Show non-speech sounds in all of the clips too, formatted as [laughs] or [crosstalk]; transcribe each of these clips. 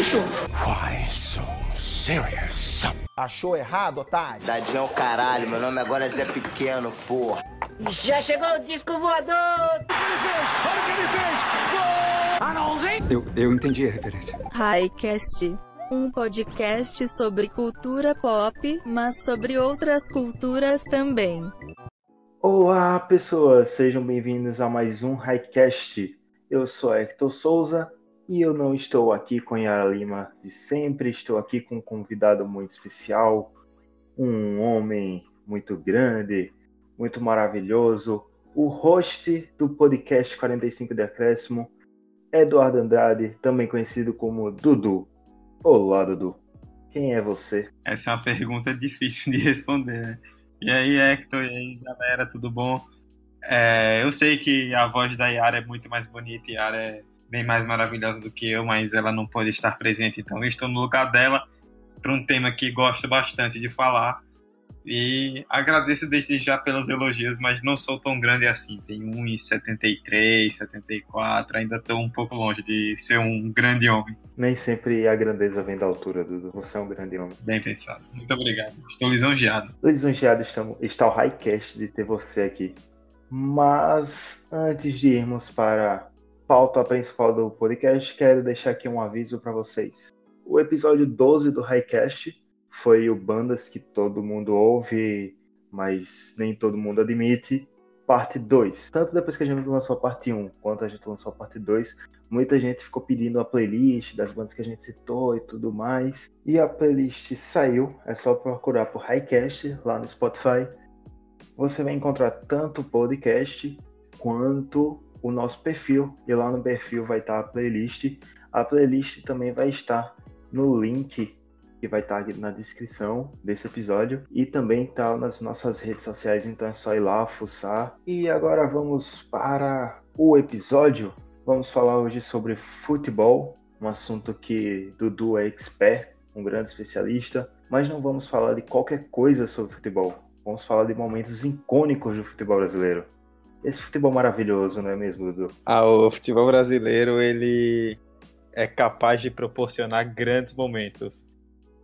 bicho? Why so serious? Achou errado, otário? Tadinho é o caralho, meu nome agora é Zé Pequeno, porra. Já chegou o disco voador! Olha o que ele fez! Olha o que ele fez! Eu, eu entendi a referência. Highcast. Um podcast sobre cultura pop, mas sobre outras culturas também. Olá, pessoas, sejam bem-vindos a mais um Highcast. Eu sou Hector Souza e eu não estou aqui com Yara Lima de sempre, estou aqui com um convidado muito especial, um homem muito grande, muito maravilhoso, o host do podcast 45 de Acréscimo, Eduardo Andrade, também conhecido como Dudu. Olá, Dudu. Quem é você? Essa é uma pergunta difícil de [laughs] responder, né? E aí, Hector, e aí, galera, tudo bom? É, eu sei que a voz da Yara é muito mais bonita, Yara é bem mais maravilhosa do que eu, mas ela não pode estar presente, então eu estou no lugar dela para um tema que gosto bastante de falar. E agradeço desde já pelos elogios, mas não sou tão grande assim. Tenho 1,73, 74, ainda estou um pouco longe de ser um grande homem. Nem sempre a grandeza vem da altura, Dudu. Você é um grande homem. Bem pensado. Muito obrigado. Estou lisonjeado. Lisonjeado estamos, está o Highcast de ter você aqui. Mas antes de irmos para pauta principal do podcast, quero deixar aqui um aviso para vocês. O episódio 12 do Highcast foi o Bandas que todo mundo ouve, mas nem todo mundo admite. Parte 2. Tanto depois que a gente lançou a parte 1 quanto a gente lançou a parte 2, muita gente ficou pedindo a playlist das bandas que a gente citou e tudo mais. E a playlist saiu, é só procurar por Highcast lá no Spotify. Você vai encontrar tanto o podcast quanto o nosso perfil. E lá no perfil vai estar a playlist. A playlist também vai estar no link que vai estar aqui na descrição desse episódio e também está nas nossas redes sociais, então é só ir lá, fuçar. E agora vamos para o episódio. Vamos falar hoje sobre futebol, um assunto que Dudu é expert, um grande especialista, mas não vamos falar de qualquer coisa sobre futebol. Vamos falar de momentos icônicos do futebol brasileiro. Esse futebol maravilhoso, não é mesmo, Dudu? Ah, o futebol brasileiro, ele é capaz de proporcionar grandes momentos.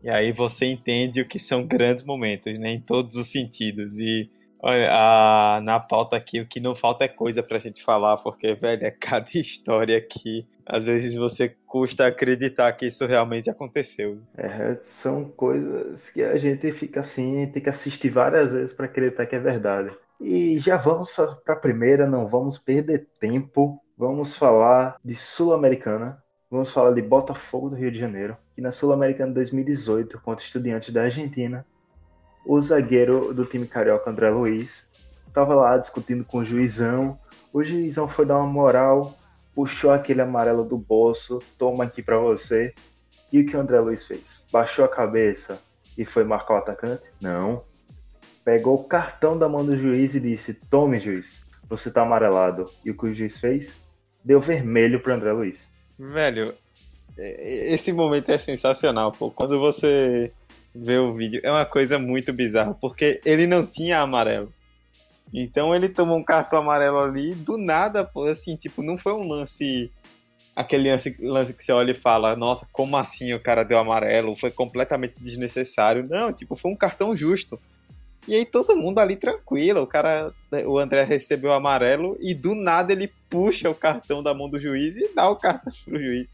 E aí você entende o que são grandes momentos, né? Em todos os sentidos. E olha, a, na pauta aqui, o que não falta é coisa pra gente falar, porque, velho, é cada [laughs] história aqui. Às vezes você custa acreditar que isso realmente aconteceu. É, são coisas que a gente fica assim, tem que assistir várias vezes para acreditar que é verdade. E já vamos para a primeira, não vamos perder tempo. Vamos falar de Sul-Americana. Vamos falar de Botafogo do Rio de Janeiro. E na Sul-Americana 2018, contra Estudiantes da Argentina, o zagueiro do time carioca, André Luiz, estava lá discutindo com o juizão. O juizão foi dar uma moral, puxou aquele amarelo do bolso, toma aqui para você. E o que o André Luiz fez? Baixou a cabeça e foi marcar o atacante? Não. Pegou o cartão da mão do juiz e disse: Tome, juiz, você tá amarelado. E o que o juiz fez? Deu vermelho pro André Luiz. Velho, esse momento é sensacional, pô. Quando você vê o vídeo, é uma coisa muito bizarra, porque ele não tinha amarelo. Então ele tomou um cartão amarelo ali, do nada, pô, assim, tipo, não foi um lance. Aquele lance, lance que você olha e fala, nossa, como assim o cara deu amarelo? Foi completamente desnecessário. Não, tipo, foi um cartão justo. E aí todo mundo ali tranquilo, o cara, o André recebeu o amarelo e do nada ele puxa o cartão da mão do juiz e dá o cartão [laughs] pro juiz.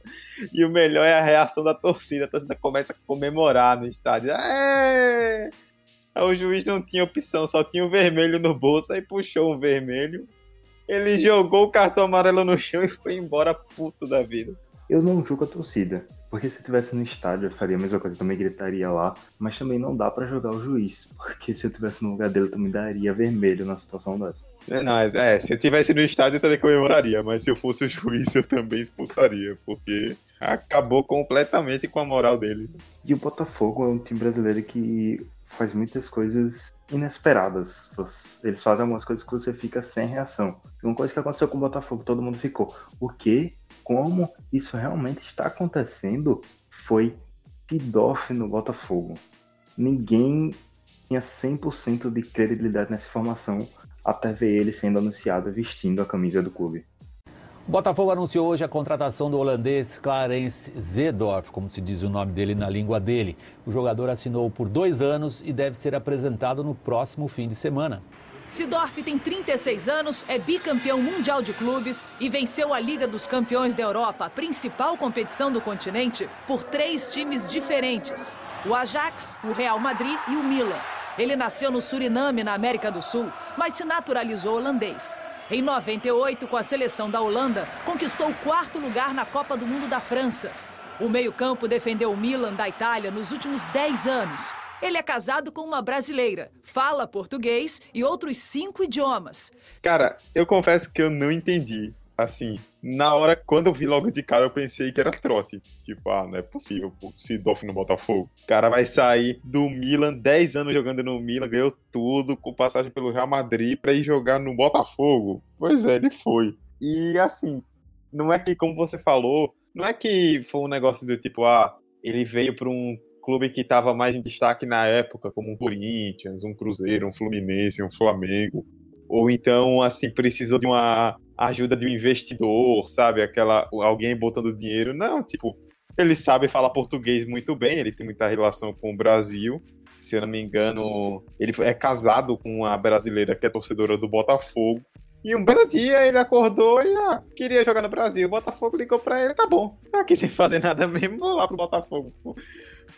E o melhor é a reação da torcida, a torcida começa a comemorar no estádio. É! O juiz não tinha opção, só tinha o vermelho no bolso, aí puxou o vermelho. Ele jogou o cartão amarelo no chão e foi embora puto da vida. Eu não julgo a torcida. Porque se eu estivesse no estádio, eu faria a mesma coisa, também gritaria lá. Mas também não dá para jogar o juiz. Porque se eu estivesse no lugar dele, eu também daria vermelho na situação dessa. Não, é, se eu estivesse no estádio, eu também comemoraria. Mas se eu fosse o juiz, eu também expulsaria. Porque acabou completamente com a moral dele. E o Botafogo é um time brasileiro que faz muitas coisas inesperadas. Eles fazem algumas coisas que você fica sem reação. Uma coisa que aconteceu com o Botafogo, todo mundo ficou. O quê? Como isso realmente está acontecendo? Foi Sidoff no Botafogo. Ninguém tinha 100% de credibilidade nessa informação até ver ele sendo anunciado vestindo a camisa do clube. Botafogo anunciou hoje a contratação do holandês Clarence Zedorf, como se diz o nome dele na língua dele. O jogador assinou por dois anos e deve ser apresentado no próximo fim de semana. Sidorf tem 36 anos, é bicampeão mundial de clubes e venceu a Liga dos Campeões da Europa, a principal competição do continente, por três times diferentes: o Ajax, o Real Madrid e o Milan. Ele nasceu no Suriname, na América do Sul, mas se naturalizou holandês. Em 98, com a seleção da Holanda, conquistou o quarto lugar na Copa do Mundo da França. O meio-campo defendeu o Milan da Itália nos últimos 10 anos. Ele é casado com uma brasileira, fala português e outros cinco idiomas. Cara, eu confesso que eu não entendi assim, na hora, quando eu vi logo de cara, eu pensei que era trote. Tipo, ah, não é possível, pô, Sidorf no Botafogo. O cara vai sair do Milan, 10 anos jogando no Milan, ganhou tudo, com passagem pelo Real Madrid, pra ir jogar no Botafogo. Pois é, ele foi. E assim, não é que, como você falou, não é que foi um negócio do tipo, ah, ele veio pra um clube que estava mais em destaque na época, como um Corinthians, um Cruzeiro, um Fluminense, um Flamengo. Ou então, assim, precisou de uma ajuda de um investidor, sabe? Aquela alguém botando dinheiro. Não, tipo, ele sabe falar português muito bem, ele tem muita relação com o Brasil. Se eu não me engano, ele é casado com uma brasileira que é torcedora do Botafogo. E um belo dia ele acordou e ah, queria jogar no Brasil. O Botafogo ligou pra ele, tá bom. Aqui sem fazer nada mesmo, vou lá pro Botafogo.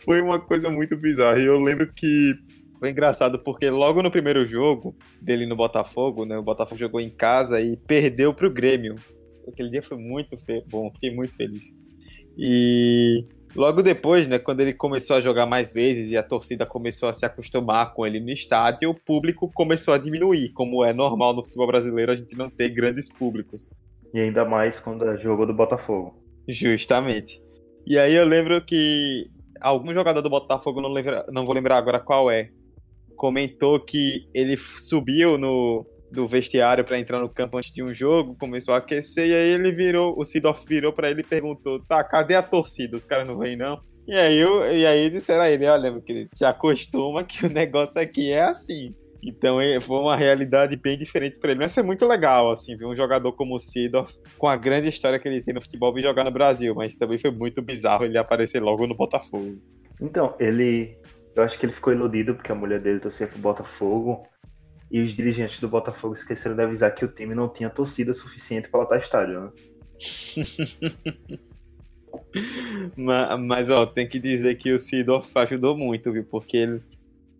Foi uma coisa muito bizarra. E eu lembro que foi engraçado porque logo no primeiro jogo dele no Botafogo, né? O Botafogo jogou em casa e perdeu pro Grêmio. Aquele dia foi muito bom, fiquei muito feliz. E logo depois, né, quando ele começou a jogar mais vezes e a torcida começou a se acostumar com ele no estádio, o público começou a diminuir, como é normal no futebol brasileiro a gente não ter grandes públicos. E ainda mais quando é jogo do Botafogo. Justamente. E aí eu lembro que algum jogador do Botafogo, não, lembra, não vou lembrar agora qual é, comentou que ele subiu no do vestiário para entrar no campo antes de um jogo, começou a aquecer e aí ele virou, o Sidorf virou para ele e perguntou: "Tá, cadê a torcida? Os caras não vêm não?" E aí, eu, e aí disseram a ele, olha, que se acostuma que o [laughs] negócio aqui é assim. Então é, foi uma realidade bem diferente para ele. Mas é muito legal, assim, ver um jogador como o Sidorf, com a grande história que ele tem no futebol, vir jogar no Brasil. Mas também foi muito bizarro ele aparecer logo no Botafogo. Então, ele eu acho que ele ficou iludido porque a mulher dele torcia pro Botafogo e os dirigentes do Botafogo esqueceram de avisar que o time não tinha torcida suficiente para lotar estádio, né? [laughs] mas, mas, ó, tem que dizer que o Sidorf ajudou muito, viu? Porque ele,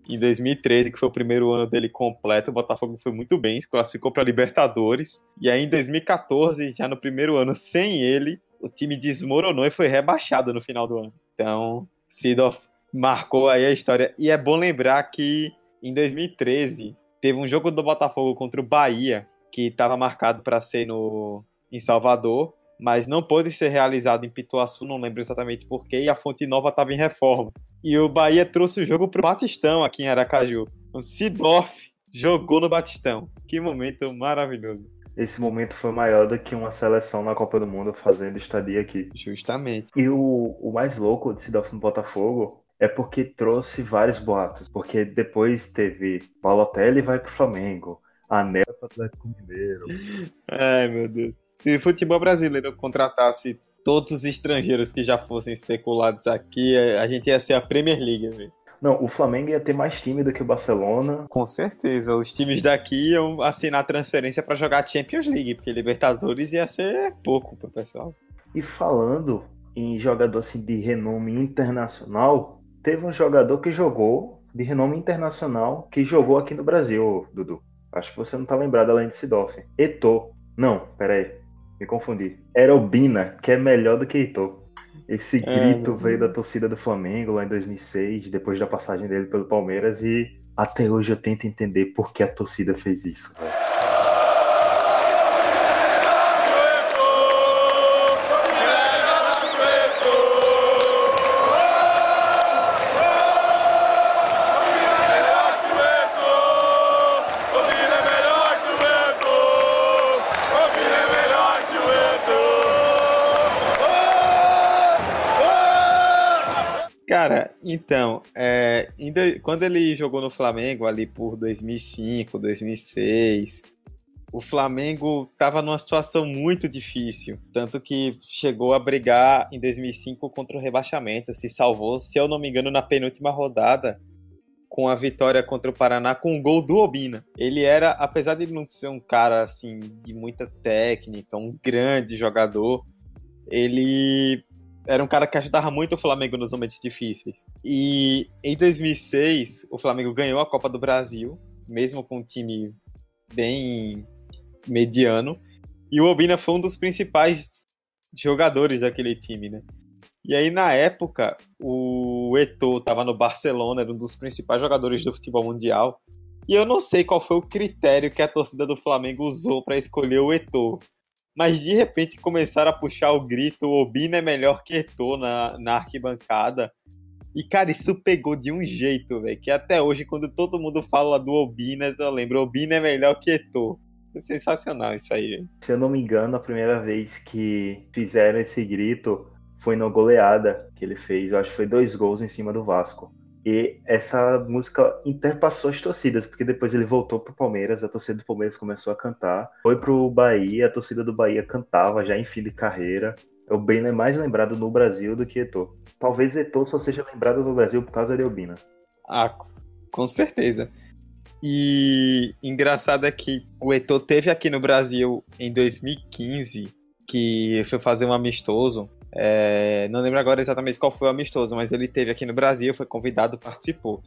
em 2013, que foi o primeiro ano dele completo, o Botafogo foi muito bem, se classificou para Libertadores. E aí em 2014, já no primeiro ano sem ele, o time desmoronou e foi rebaixado no final do ano. Então, Sidorf marcou aí a história. E é bom lembrar que em 2013 teve um jogo do Botafogo contra o Bahia que estava marcado para ser no em Salvador, mas não pôde ser realizado em Pituaçu, não lembro exatamente porquê, e a Fonte Nova estava em reforma. E o Bahia trouxe o jogo pro Batistão aqui em Aracaju. O Sidorf jogou no Batistão. Que momento maravilhoso. Esse momento foi maior do que uma seleção na Copa do Mundo fazendo estadia aqui. Justamente. E o, o mais louco de Sidorf no Botafogo é porque trouxe vários boatos. Porque depois teve Balotelli vai pro Flamengo, Anel pro Atlético Mineiro. Ai, meu Deus. Se o futebol brasileiro contratasse todos os estrangeiros que já fossem especulados aqui, a gente ia ser a Premier League, velho. Não, o Flamengo ia ter mais time do que o Barcelona. Com certeza. Os times daqui iam assinar transferência para jogar Champions League, porque Libertadores ia ser pouco pro pessoal. E falando em jogador assim de renome internacional, teve um jogador que jogou, de renome internacional, que jogou aqui no Brasil, Dudu. Acho que você não tá lembrado além de Sidoff. Eto. Não, peraí. Me confundi. Era o Bina, que é melhor do que Eto. Esse é, grito é, veio da torcida do Flamengo lá em 2006, depois da passagem dele pelo Palmeiras, e até hoje eu tento entender por que a torcida fez isso. Véio. Então, é, ainda, quando ele jogou no Flamengo ali por 2005, 2006, o Flamengo estava numa situação muito difícil, tanto que chegou a brigar em 2005 contra o rebaixamento, se salvou, se eu não me engano, na penúltima rodada, com a vitória contra o Paraná com um gol do Obina. Ele era, apesar de não ser um cara assim de muita técnica, um grande jogador, ele era um cara que ajudava muito o Flamengo nos momentos difíceis. E em 2006, o Flamengo ganhou a Copa do Brasil, mesmo com um time bem mediano. E o Obina foi um dos principais jogadores daquele time, né? E aí, na época, o Eto'o estava no Barcelona, era um dos principais jogadores do futebol mundial. E eu não sei qual foi o critério que a torcida do Flamengo usou para escolher o Eto'o. Mas de repente começaram a puxar o grito: Obina é melhor que Eto'o na, na arquibancada. E, cara, isso pegou de um jeito, velho. Que até hoje, quando todo mundo fala do Obinas, eu lembro: Obina é melhor que Eto'o. Sensacional isso aí, gente. Se eu não me engano, a primeira vez que fizeram esse grito foi na goleada que ele fez. Eu acho que foi dois gols em cima do Vasco. E essa música interpassou as torcidas, porque depois ele voltou pro Palmeiras, a torcida do Palmeiras começou a cantar. Foi pro Bahia, a torcida do Bahia cantava já em fim de carreira. É o bem mais lembrado no Brasil do que Eto'o. Talvez Eto'o só seja lembrado no Brasil por causa de Albina. Ah, com certeza. E engraçado é que o Eto'o teve aqui no Brasil em 2015, que foi fazer um amistoso é, não lembro agora exatamente qual foi o amistoso, mas ele teve aqui no Brasil, foi convidado, participou.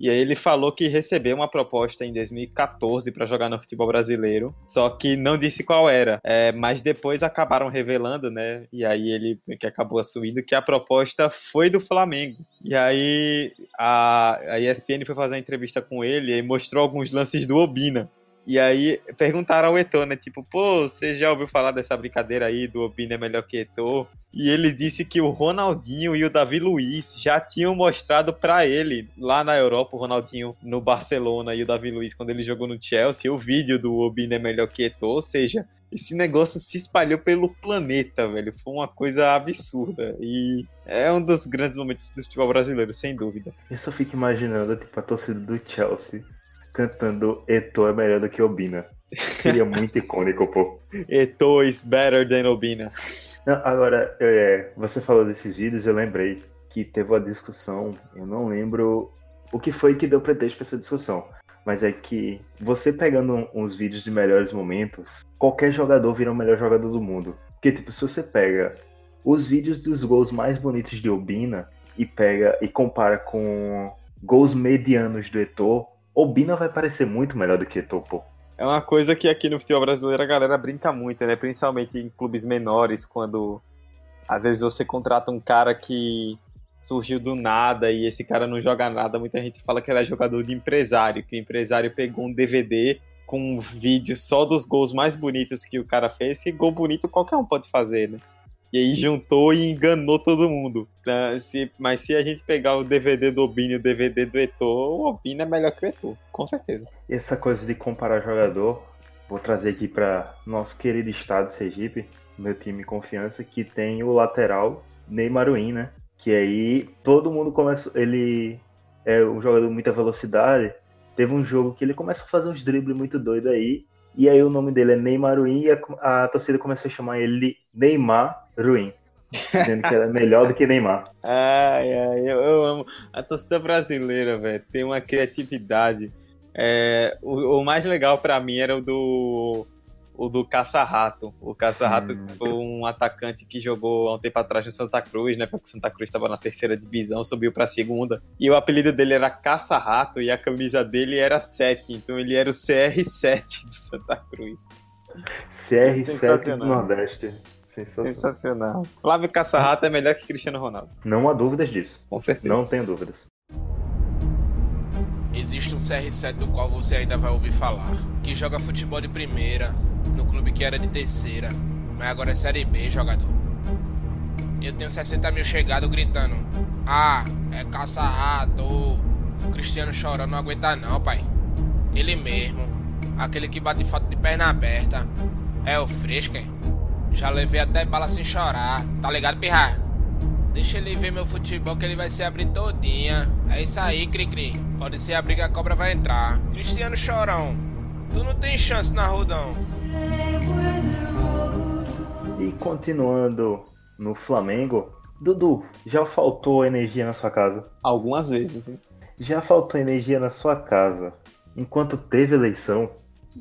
E aí ele falou que recebeu uma proposta em 2014 para jogar no futebol brasileiro, só que não disse qual era. É, mas depois acabaram revelando, né? E aí ele que acabou assumindo que a proposta foi do Flamengo. E aí a, a ESPN foi fazer uma entrevista com ele e mostrou alguns lances do Obina. E aí perguntaram ao Eto'o, né? Tipo, pô, você já ouviu falar dessa brincadeira aí do Obina é melhor que Eto'o? E ele disse que o Ronaldinho e o Davi Luiz já tinham mostrado para ele, lá na Europa, o Ronaldinho no Barcelona e o Davi Luiz quando ele jogou no Chelsea, o vídeo do Obina é melhor que Eto'o, ou seja, esse negócio se espalhou pelo planeta, velho. Foi uma coisa absurda. E é um dos grandes momentos do futebol brasileiro, sem dúvida. Eu só fico imaginando, tipo, a torcida do Chelsea cantando Eto é melhor do que Obina. Seria [laughs] muito icônico, pô. Eto is better than Obina. Não, agora, é, você falou desses vídeos, eu lembrei que teve uma discussão, eu não lembro o que foi que deu pretexto para essa discussão. Mas é que você pegando uns vídeos de melhores momentos, qualquer jogador vira o melhor jogador do mundo. Porque, tipo, se você pega os vídeos dos gols mais bonitos de Obina e pega e compara com gols medianos do Eto'o, Obina vai parecer muito melhor do que Topo. É uma coisa que aqui no futebol brasileiro a galera brinca muito, né? Principalmente em clubes menores, quando às vezes você contrata um cara que surgiu do nada e esse cara não joga nada. Muita gente fala que ele é jogador de empresário, que o empresário pegou um DVD com um vídeo só dos gols mais bonitos que o cara fez. E gol bonito qualquer um pode fazer, né? E aí juntou e enganou todo mundo. Mas se a gente pegar o DVD do Obini e o DVD do Eto'o, o Obini é melhor que o Eto'o, com certeza. Essa coisa de comparar jogador, vou trazer aqui para nosso querido estado Sergipe, meu time confiança, que tem o lateral Neymar Win, né? Que aí todo mundo começa. Ele é um jogador de muita velocidade. Teve um jogo que ele começa a fazer uns dribles muito doidos aí. E aí o nome dele é Neymar Ruim e a, a torcida começou a chamar ele Neymar Ruim. Dizendo que era melhor do que Neymar. [laughs] Ai, ai, eu, eu amo. A torcida brasileira, velho, tem uma criatividade. É, o, o mais legal para mim era o do o do Caça-Rato. O Caça-Rato foi um atacante que jogou há um tempo atrás no Santa Cruz, né? Porque o Santa Cruz estava na terceira divisão, subiu para a segunda. E o apelido dele era Caça-Rato e a camisa dele era 7. Então ele era o CR7 do Santa Cruz. CR7 do Nordeste. Sensacional. Sensacional. Flávio Caça-Rato é melhor que Cristiano Ronaldo. Não há dúvidas disso. Com certeza. Não tenho dúvidas. Existe um CR7 do qual você ainda vai ouvir falar, que joga futebol de primeira, no clube que era de terceira, mas agora é Série B, jogador. Eu tenho 60 mil chegados gritando: Ah, é caça-rato. O Cristiano chorando não aguenta, não, pai. Ele mesmo, aquele que bate foto de perna aberta. É o Fresca. Já levei até bala sem chorar, tá ligado, pirra? Deixa ele ver meu futebol que ele vai se abrir todinha. É isso aí, Cri-Cri. Pode ser a briga, a cobra vai entrar. Cristiano Chorão. Tu não tem chance na Rodão. E continuando no Flamengo, Dudu, já faltou energia na sua casa? Algumas vezes, hein? Já faltou energia na sua casa enquanto teve eleição?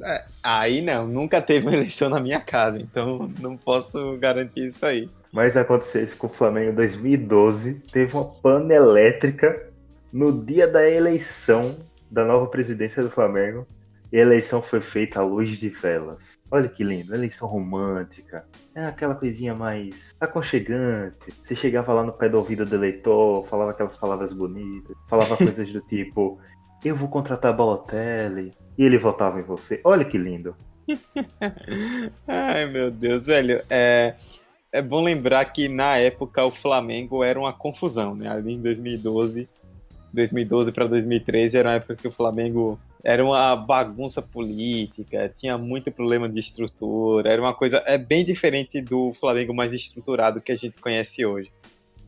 É, aí não, nunca teve uma eleição na minha casa, então não posso garantir isso aí. Mas aconteceu isso com o Flamengo em 2012. Teve uma pana elétrica no dia da eleição da nova presidência do Flamengo. E a eleição foi feita à luz de velas. Olha que lindo, eleição romântica. É aquela coisinha mais aconchegante. Você chegava lá no pé do ouvido do eleitor, falava aquelas palavras bonitas, falava [laughs] coisas do tipo: Eu vou contratar Balotelli. E ele votava em você. Olha que lindo. [laughs] Ai meu Deus, velho. É, é bom lembrar que na época o Flamengo era uma confusão, né? Ali em 2012 2012 para 2013 era uma época que o Flamengo era uma bagunça política, tinha muito problema de estrutura, era uma coisa é bem diferente do Flamengo mais estruturado que a gente conhece hoje.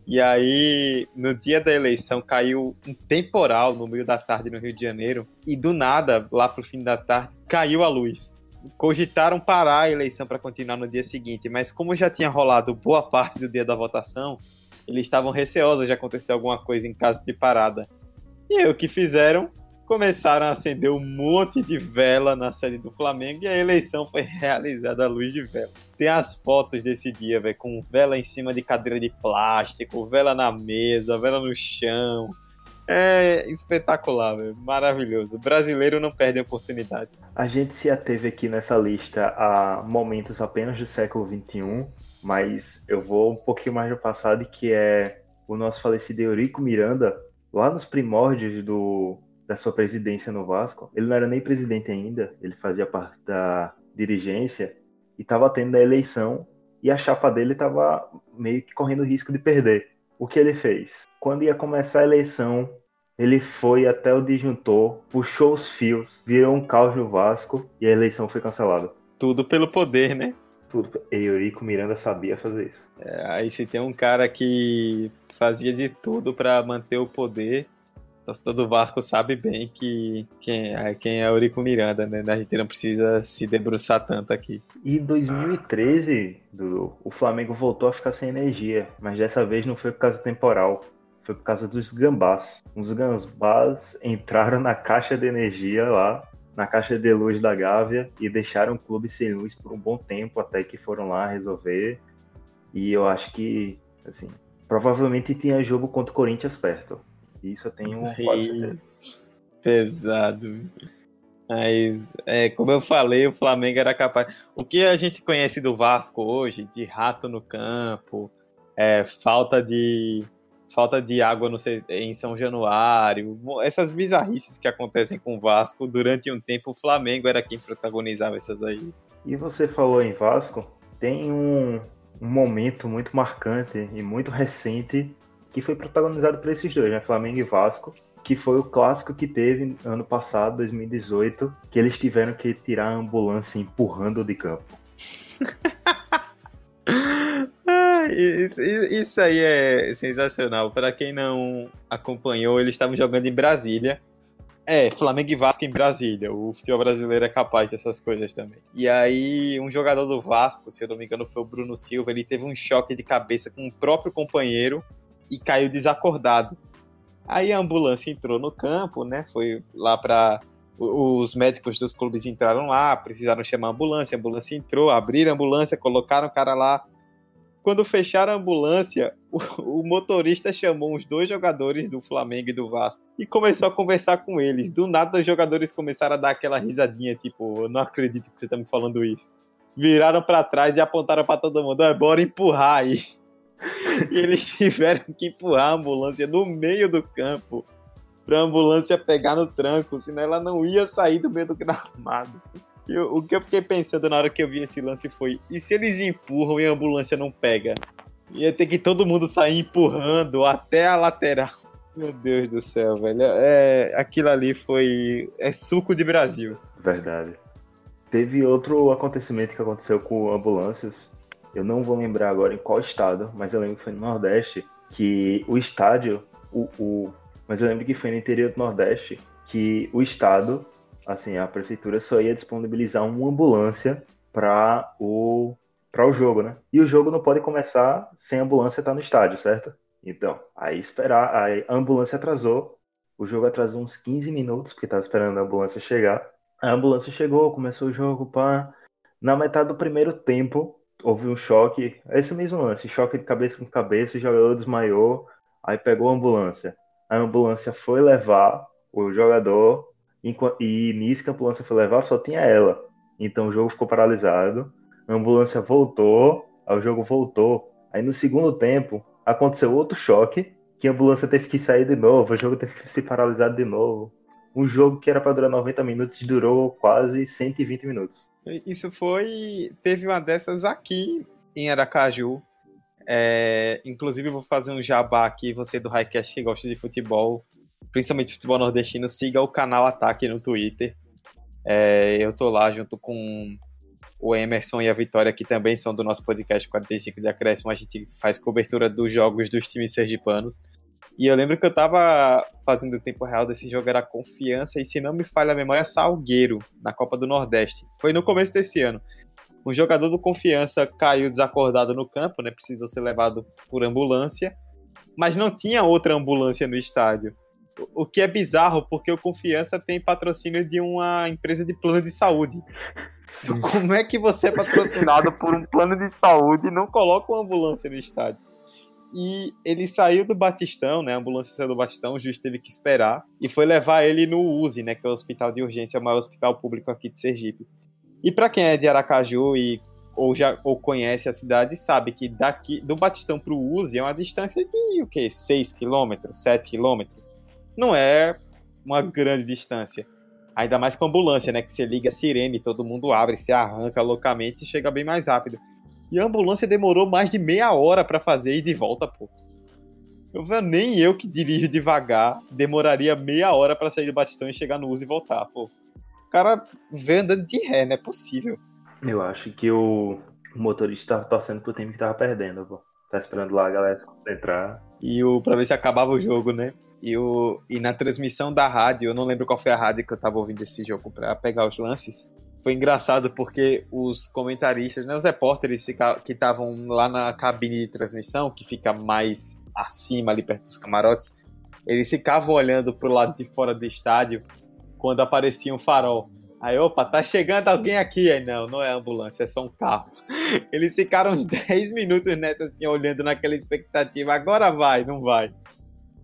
E aí, no dia da eleição, caiu um temporal no meio da tarde no Rio de Janeiro, e do nada, lá pro fim da tarde, caiu a luz. Cogitaram parar a eleição para continuar no dia seguinte, mas como já tinha rolado boa parte do dia da votação, eles estavam receosos de acontecer alguma coisa em caso de parada. E aí o que fizeram? Começaram a acender um monte de vela na sede do Flamengo e a eleição foi realizada à luz de vela. Tem as fotos desse dia, velho, com vela em cima de cadeira de plástico, vela na mesa, vela no chão. É espetacular, véio. maravilhoso. O brasileiro não perde a oportunidade. A gente se ateve aqui nessa lista a momentos apenas do século XXI, mas eu vou um pouquinho mais no passado, que é o nosso falecido Eurico Miranda, lá nos primórdios do, da sua presidência no Vasco. Ele não era nem presidente ainda, ele fazia parte da dirigência e estava tendo a eleição e a chapa dele estava meio que correndo risco de perder. O que ele fez? Quando ia começar a eleição, ele foi até o disjuntor, puxou os fios, virou um caos no Vasco e a eleição foi cancelada. Tudo pelo poder, né? Tudo. Eurico Miranda sabia fazer isso. É, aí se tem um cara que fazia de tudo para manter o poder, o torcedor do Vasco sabe bem que quem é, quem é Eurico Miranda, né? A gente não precisa se debruçar tanto aqui. E 2013, do, o Flamengo voltou a ficar sem energia, mas dessa vez não foi por causa temporal. Foi por causa dos gambás. Os gambás entraram na caixa de energia lá na caixa de luz da Gávea e deixaram o clube sem luz por um bom tempo até que foram lá resolver. E eu acho que, assim, provavelmente tinha jogo contra o Corinthians perto. Isso eu tenho quase certeza. Pesado. Mas, é, como eu falei, o Flamengo era capaz. O que a gente conhece do Vasco hoje, de rato no campo, é, falta de falta de água no, em São Januário, essas bizarrices que acontecem com o Vasco durante um tempo, o Flamengo era quem protagonizava essas aí. E você falou em Vasco, tem um, um momento muito marcante e muito recente que foi protagonizado por esses dois, né? Flamengo e Vasco, que foi o clássico que teve ano passado, 2018, que eles tiveram que tirar a ambulância empurrando de campo. [laughs] Isso, isso aí é sensacional. Para quem não acompanhou, eles estavam jogando em Brasília. É, Flamengo e Vasco em Brasília. O futebol brasileiro é capaz dessas coisas também. E aí, um jogador do Vasco, se eu não me engano, foi o Bruno Silva, ele teve um choque de cabeça com o próprio companheiro e caiu desacordado. Aí a ambulância entrou no campo, né? Foi lá para os médicos dos clubes entraram lá, precisaram chamar a ambulância, a ambulância entrou, abriram a ambulância, colocaram o cara lá, quando fecharam a ambulância, o, o, motorista chamou os dois jogadores do Flamengo e do Vasco e começou a conversar com eles. Do nada, os jogadores começaram a dar aquela risadinha, tipo, eu não acredito que você tá me falando isso. Viraram para trás e apontaram para todo mundo: é, bora empurrar aí. [laughs] e eles tiveram que empurrar a ambulância no meio do campo pra ambulância pegar no tranco, senão ela não ia sair do meio do gramado. E o que eu fiquei pensando na hora que eu vi esse lance foi: e se eles empurram e a ambulância não pega? Ia ter que todo mundo sair empurrando até a lateral. [laughs] Meu Deus do céu, velho. É, aquilo ali foi. É suco de Brasil. Verdade. Teve outro acontecimento que aconteceu com ambulâncias. Eu não vou lembrar agora em qual estado, mas eu lembro que foi no Nordeste. Que o estádio, o, o mas eu lembro que foi no interior do Nordeste, que o estado assim, a prefeitura só ia disponibilizar uma ambulância para o para o jogo, né? E o jogo não pode começar sem a ambulância estar no estádio, certo? Então, aí esperar, aí a ambulância atrasou, o jogo atrasou uns 15 minutos, porque estava esperando a ambulância chegar. A ambulância chegou, começou o jogo, pá. Na metade do primeiro tempo, houve um choque, é esse mesmo lance, choque de cabeça com cabeça, o jogador desmaiou, aí pegou a ambulância. A ambulância foi levar o jogador, e nisso que a ambulância foi levar, só tinha ela. Então o jogo ficou paralisado, a ambulância voltou, aí o jogo voltou. Aí no segundo tempo, aconteceu outro choque, que a ambulância teve que sair de novo, o jogo teve que se paralisar de novo. Um jogo que era para durar 90 minutos durou quase 120 minutos. Isso foi. Teve uma dessas aqui em Aracaju. É, inclusive, vou fazer um jabá aqui. Você do Highcast que gosta de futebol, principalmente futebol nordestino, siga o canal Ataque no Twitter. É, eu tô lá junto com o Emerson e a Vitória, que também são do nosso podcast 45 de Acréscimo. A gente faz cobertura dos jogos dos times sergipanos. E eu lembro que eu tava fazendo o tempo real desse jogo, era Confiança, e se não me falha a memória, Salgueiro, na Copa do Nordeste. Foi no começo desse ano. Um jogador do Confiança caiu desacordado no campo, né? Precisou ser levado por ambulância, mas não tinha outra ambulância no estádio. O que é bizarro, porque o Confiança tem patrocínio de uma empresa de plano de saúde. Como é que você é patrocinado por um plano de saúde e não coloca uma ambulância no estádio? E ele saiu do Batistão, né? A ambulância saiu do Batistão, o juiz teve que esperar. E foi levar ele no USE, né? Que é o hospital de urgência, o maior hospital público aqui de Sergipe. E para quem é de Aracaju e ou já ou conhece a cidade, sabe que daqui do Batistão para o USE é uma distância de o quê? 6 km, 7 km. Não é uma grande distância. Ainda mais com ambulância, né? Que você liga a sirene, todo mundo abre, se arranca loucamente e chega bem mais rápido. E a ambulância demorou mais de meia hora para fazer e de volta, pô. Eu, nem eu que dirijo devagar demoraria meia hora para sair do Batistão e chegar no uso e voltar, pô. O cara veio andando de ré, não é possível. Eu acho que o motorista tava torcendo pro time que tava perdendo, pô. Tá esperando lá a galera entrar. E o, pra ver se acabava o jogo, né? E, o, e na transmissão da rádio, eu não lembro qual foi a rádio que eu tava ouvindo esse jogo pra pegar os lances foi engraçado porque os comentaristas, né, os repórteres que estavam lá na cabine de transmissão, que fica mais acima, ali perto dos camarotes, eles ficavam olhando pro lado de fora do estádio quando aparecia um farol. Aí, opa, tá chegando alguém aqui. Aí, não, não é ambulância, é só um carro. Eles ficaram uns [laughs] 10 minutos nessa, assim, olhando naquela expectativa. Agora vai, não vai.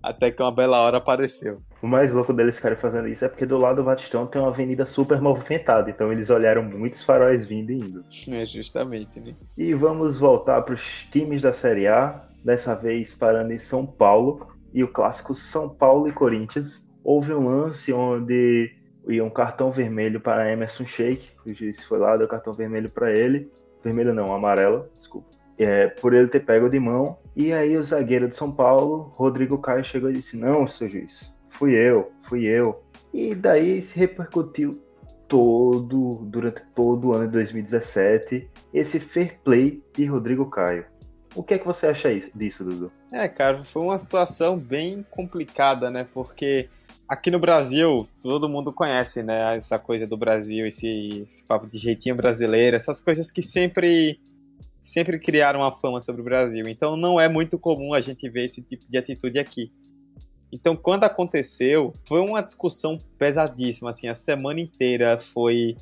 Até que uma bela hora apareceu. O mais louco deles ficarem fazendo isso é porque do lado do Batistão tem uma avenida super movimentada, então eles olharam muitos faróis vindo e indo. É, justamente, né? E vamos voltar para os times da Série A, dessa vez parando em São Paulo, e o clássico São Paulo e Corinthians. Houve um lance onde ia um cartão vermelho para Emerson Sheik, o juiz foi lá, deu cartão vermelho para ele, vermelho não, amarelo, desculpa, é, por ele ter pego de mão, e aí o zagueiro de São Paulo, Rodrigo Caio, chegou e disse, não, seu juiz, fui eu, fui eu. E daí se repercutiu todo, durante todo o ano de 2017, esse fair play de Rodrigo Caio. O que é que você acha disso, Dudu? É, cara, foi uma situação bem complicada, né? Porque aqui no Brasil, todo mundo conhece, né? Essa coisa do Brasil, esse, esse papo de jeitinho brasileiro, essas coisas que sempre sempre criaram uma fama sobre o Brasil. Então não é muito comum a gente ver esse tipo de atitude aqui. Então, quando aconteceu, foi uma discussão pesadíssima, assim, a semana inteira foi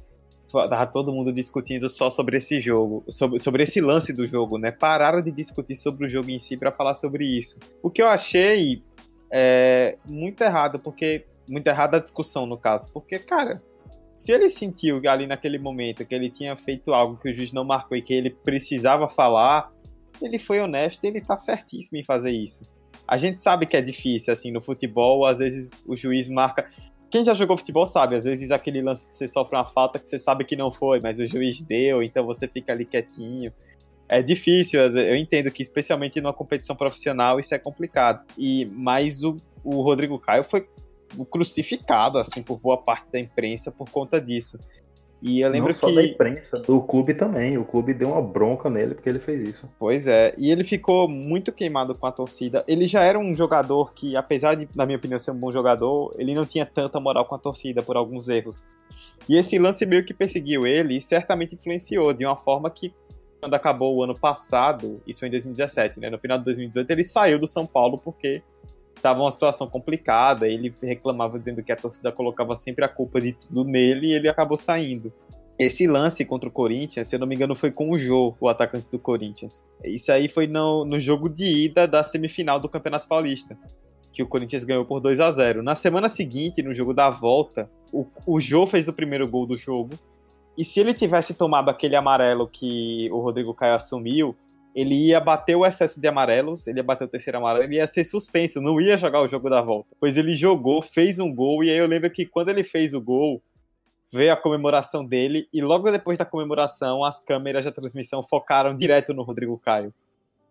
tava todo mundo discutindo só sobre esse jogo, sobre, sobre esse lance do jogo, né? Pararam de discutir sobre o jogo em si para falar sobre isso. O que eu achei é, muito errado, porque muito errada a discussão no caso, porque cara, se ele sentiu ali naquele momento que ele tinha feito algo que o juiz não marcou e que ele precisava falar, ele foi honesto e ele tá certíssimo em fazer isso a gente sabe que é difícil, assim, no futebol, às vezes o juiz marca. Quem já jogou futebol sabe, às vezes aquele lance que você sofre uma falta que você sabe que não foi, mas o juiz deu, então você fica ali quietinho. É difícil, eu entendo que especialmente numa competição profissional isso é complicado. E mas o, o Rodrigo Caio foi crucificado assim por boa parte da imprensa por conta disso. E eu lembro Não só que. da imprensa, do clube também. O clube deu uma bronca nele porque ele fez isso. Pois é, e ele ficou muito queimado com a torcida. Ele já era um jogador que, apesar de, na minha opinião, ser um bom jogador, ele não tinha tanta moral com a torcida por alguns erros. E esse lance meio que perseguiu ele e certamente influenciou de uma forma que, quando acabou o ano passado, isso foi em 2017, né? No final de 2018, ele saiu do São Paulo porque estava uma situação complicada. Ele reclamava dizendo que a torcida colocava sempre a culpa de tudo nele e ele acabou saindo. Esse lance contra o Corinthians, se eu não me engano, foi com o Jô, o atacante do Corinthians. Isso aí foi no, no jogo de ida da semifinal do Campeonato Paulista, que o Corinthians ganhou por 2 a 0 Na semana seguinte, no jogo da volta, o, o Jô fez o primeiro gol do jogo. E se ele tivesse tomado aquele amarelo que o Rodrigo Caio assumiu, ele ia bater o excesso de amarelos, ele ia bater o terceiro amarelo e ia ser suspenso, não ia jogar o jogo da volta. Pois ele jogou, fez um gol, e aí eu lembro que quando ele fez o gol, veio a comemoração dele, e logo depois da comemoração, as câmeras da transmissão focaram direto no Rodrigo Caio.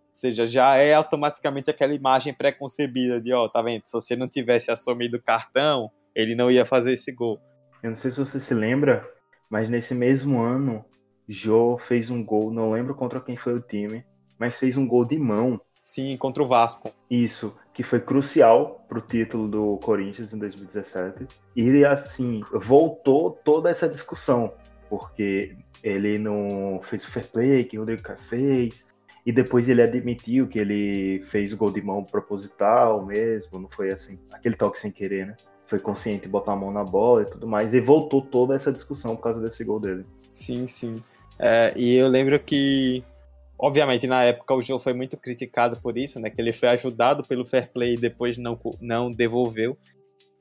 Ou seja, já é automaticamente aquela imagem pré-concebida de, ó, tá vendo? Se você não tivesse assumido o cartão, ele não ia fazer esse gol. Eu não sei se você se lembra, mas nesse mesmo ano, Jô fez um gol, não lembro contra quem foi o time, mas fez um gol de mão. Sim, contra o Vasco. Isso, que foi crucial pro título do Corinthians em 2017. E assim, voltou toda essa discussão, porque ele não fez o fair play que o Rodrigo Caio fez, e depois ele admitiu que ele fez o gol de mão proposital mesmo, não foi assim, aquele toque sem querer, né? Foi consciente de botar a mão na bola e tudo mais, e voltou toda essa discussão por causa desse gol dele. Sim, sim. É, e eu lembro que Obviamente, na época, o João foi muito criticado por isso, né? Que ele foi ajudado pelo fair play e depois não, não devolveu.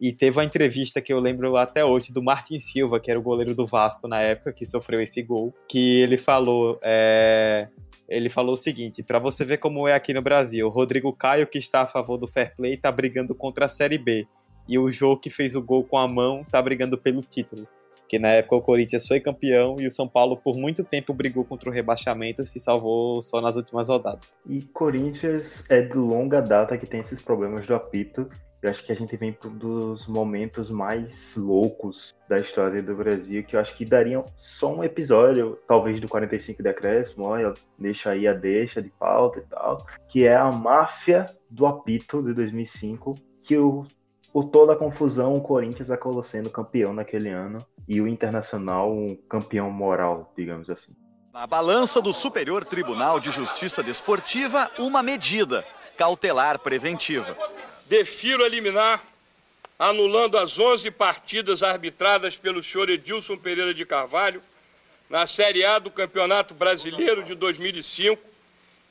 E teve uma entrevista que eu lembro até hoje do Martin Silva, que era o goleiro do Vasco na época, que sofreu esse gol, que ele falou. É... Ele falou o seguinte: para você ver como é aqui no Brasil, o Rodrigo Caio, que está a favor do fair play, está brigando contra a Série B. E o Jô, que fez o gol com a mão, está brigando pelo título que na época o Corinthians foi campeão e o São Paulo por muito tempo brigou contra o rebaixamento e se salvou só nas últimas rodadas. E Corinthians é de longa data que tem esses problemas do apito. Eu acho que a gente vem para um dos momentos mais loucos da história do Brasil, que eu acho que daria só um episódio, talvez do 45 decréscimo, olha, deixa aí a deixa de pauta e tal, que é a máfia do apito de 2005, que o por toda a confusão, o Corinthians acabou sendo campeão naquele ano e o Internacional um campeão moral, digamos assim. Na balança do Superior Tribunal de Justiça Desportiva, uma medida cautelar preventiva. Defiro eliminar, anulando as 11 partidas arbitradas pelo senhor Edilson Pereira de Carvalho na Série A do Campeonato Brasileiro de 2005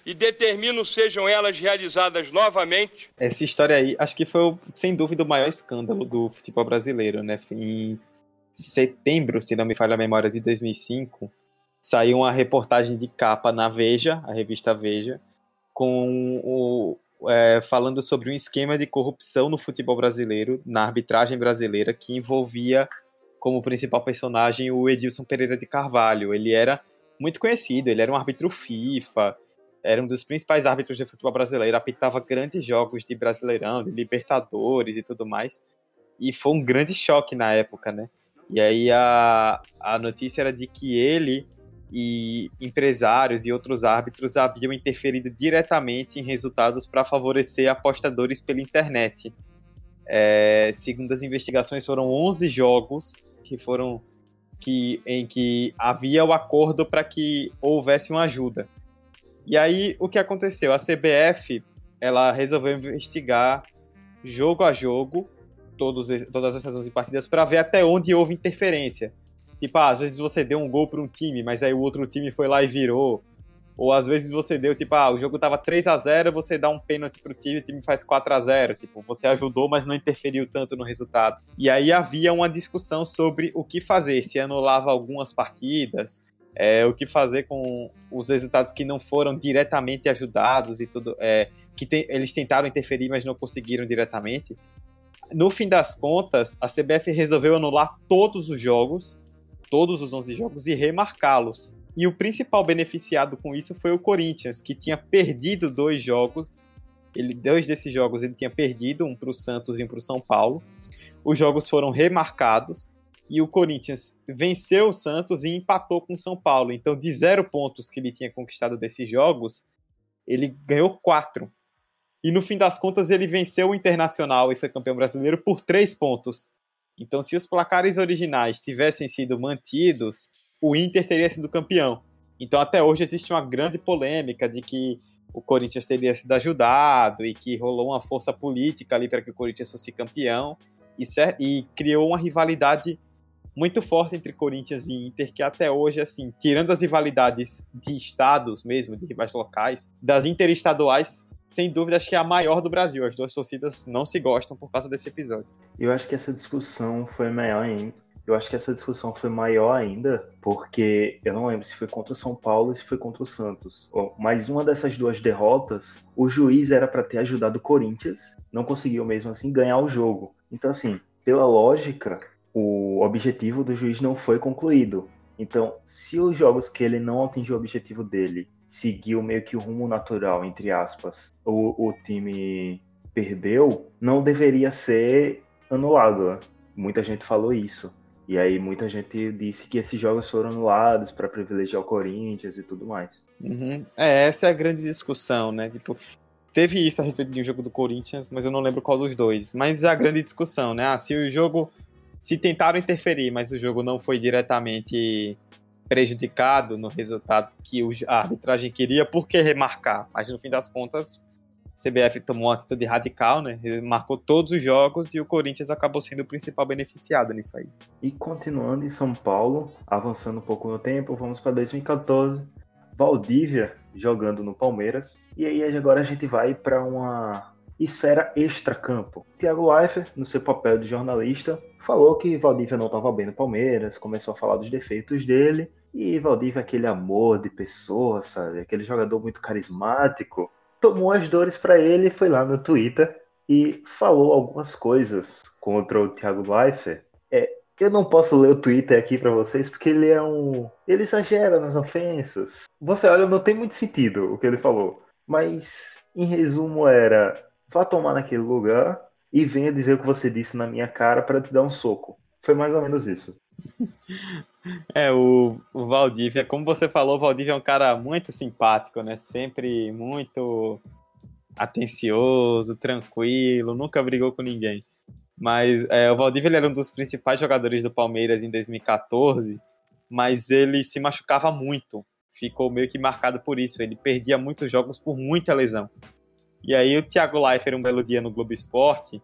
e determino sejam elas realizadas novamente. Essa história aí, acho que foi, sem dúvida, o maior escândalo do futebol brasileiro, né? Em setembro, se não me falha a memória, de 2005, saiu uma reportagem de capa na Veja, a revista Veja, com o, é, falando sobre um esquema de corrupção no futebol brasileiro, na arbitragem brasileira, que envolvia como principal personagem o Edilson Pereira de Carvalho. Ele era muito conhecido, ele era um árbitro FIFA, era um dos principais árbitros de futebol brasileiro, apitava grandes jogos de Brasileirão, de Libertadores e tudo mais. E foi um grande choque na época, né? E aí a, a notícia era de que ele e empresários e outros árbitros haviam interferido diretamente em resultados para favorecer apostadores pela internet. É, segundo as investigações, foram 11 jogos que foram que, em que havia o acordo para que houvesse uma ajuda. E aí, o que aconteceu? A CBF, ela resolveu investigar jogo a jogo todos, todas essas 11 partidas para ver até onde houve interferência. Tipo, ah, às vezes você deu um gol para um time, mas aí o outro time foi lá e virou. Ou às vezes você deu, tipo, ah, o jogo tava 3 a 0 você dá um pênalti pro time, o time faz 4 a 0 Tipo, você ajudou, mas não interferiu tanto no resultado. E aí havia uma discussão sobre o que fazer, se anulava algumas partidas, é, o que fazer com os resultados que não foram diretamente ajudados e tudo, é, que eles tentaram interferir, mas não conseguiram diretamente. No fim das contas, a CBF resolveu anular todos os jogos, todos os 11 jogos, e remarcá-los. E o principal beneficiado com isso foi o Corinthians, que tinha perdido dois jogos. Ele, dois desses jogos ele tinha perdido, um para o Santos e um para o São Paulo. Os jogos foram remarcados e o Corinthians venceu o Santos e empatou com o São Paulo. Então, de zero pontos que ele tinha conquistado desses jogos, ele ganhou quatro. E no fim das contas, ele venceu o Internacional e foi campeão brasileiro por três pontos. Então, se os placares originais tivessem sido mantidos, o Inter teria sido campeão. Então, até hoje, existe uma grande polêmica de que o Corinthians teria sido ajudado e que rolou uma força política ali para que o Corinthians fosse campeão e, e criou uma rivalidade muito forte entre Corinthians e Inter, que até hoje, assim, tirando as rivalidades de estados mesmo, de rivais locais, das interestaduais, sem dúvida, acho que é a maior do Brasil. As duas torcidas não se gostam por causa desse episódio. Eu acho que essa discussão foi maior ainda. Eu acho que essa discussão foi maior ainda, porque eu não lembro se foi contra o São Paulo ou se foi contra o Santos. Mas uma dessas duas derrotas, o juiz era para ter ajudado o Corinthians, não conseguiu mesmo assim ganhar o jogo. Então, assim, pela lógica, o objetivo do juiz não foi concluído. Então, se os jogos que ele não atingiu o objetivo dele seguiu meio que o rumo natural, entre aspas, o, o time perdeu, não deveria ser anulado. Muita gente falou isso. E aí muita gente disse que esses jogos foram anulados para privilegiar o Corinthians e tudo mais. Uhum. É, essa é a grande discussão, né? Tipo, teve isso a respeito de um jogo do Corinthians, mas eu não lembro qual dos dois. Mas é a grande discussão, né? Ah, se o jogo se tentaram interferir, mas o jogo não foi diretamente prejudicado no resultado que a arbitragem queria, por que remarcar? Mas no fim das contas, a CBF tomou uma atitude radical, né? Marcou todos os jogos e o Corinthians acabou sendo o principal beneficiado nisso aí. E continuando em São Paulo, avançando um pouco no tempo, vamos para 2014. Valdívia jogando no Palmeiras. E aí agora a gente vai para uma esfera extra-campo. Thiago Leifert, no seu papel de jornalista, falou que Valdívia não estava bem no Palmeiras, começou a falar dos defeitos dele, e Valdívia é aquele amor de pessoa, sabe? Aquele jogador muito carismático. Tomou as dores para ele, foi lá no Twitter e falou algumas coisas contra o Thiago Leifert. É, eu não posso ler o Twitter aqui para vocês porque ele é um. Ele exagera nas ofensas. Você olha, não tem muito sentido o que ele falou. Mas, em resumo, era: vá tomar naquele lugar e venha dizer o que você disse na minha cara para te dar um soco. Foi mais ou menos isso. [laughs] É, o, o Valdívia, como você falou, o Valdívia é um cara muito simpático, né? Sempre muito atencioso, tranquilo, nunca brigou com ninguém. Mas é, o Valdívia ele era um dos principais jogadores do Palmeiras em 2014, mas ele se machucava muito. Ficou meio que marcado por isso. Ele perdia muitos jogos por muita lesão. E aí o Thiago Leifert, um belo dia no Globo Esporte,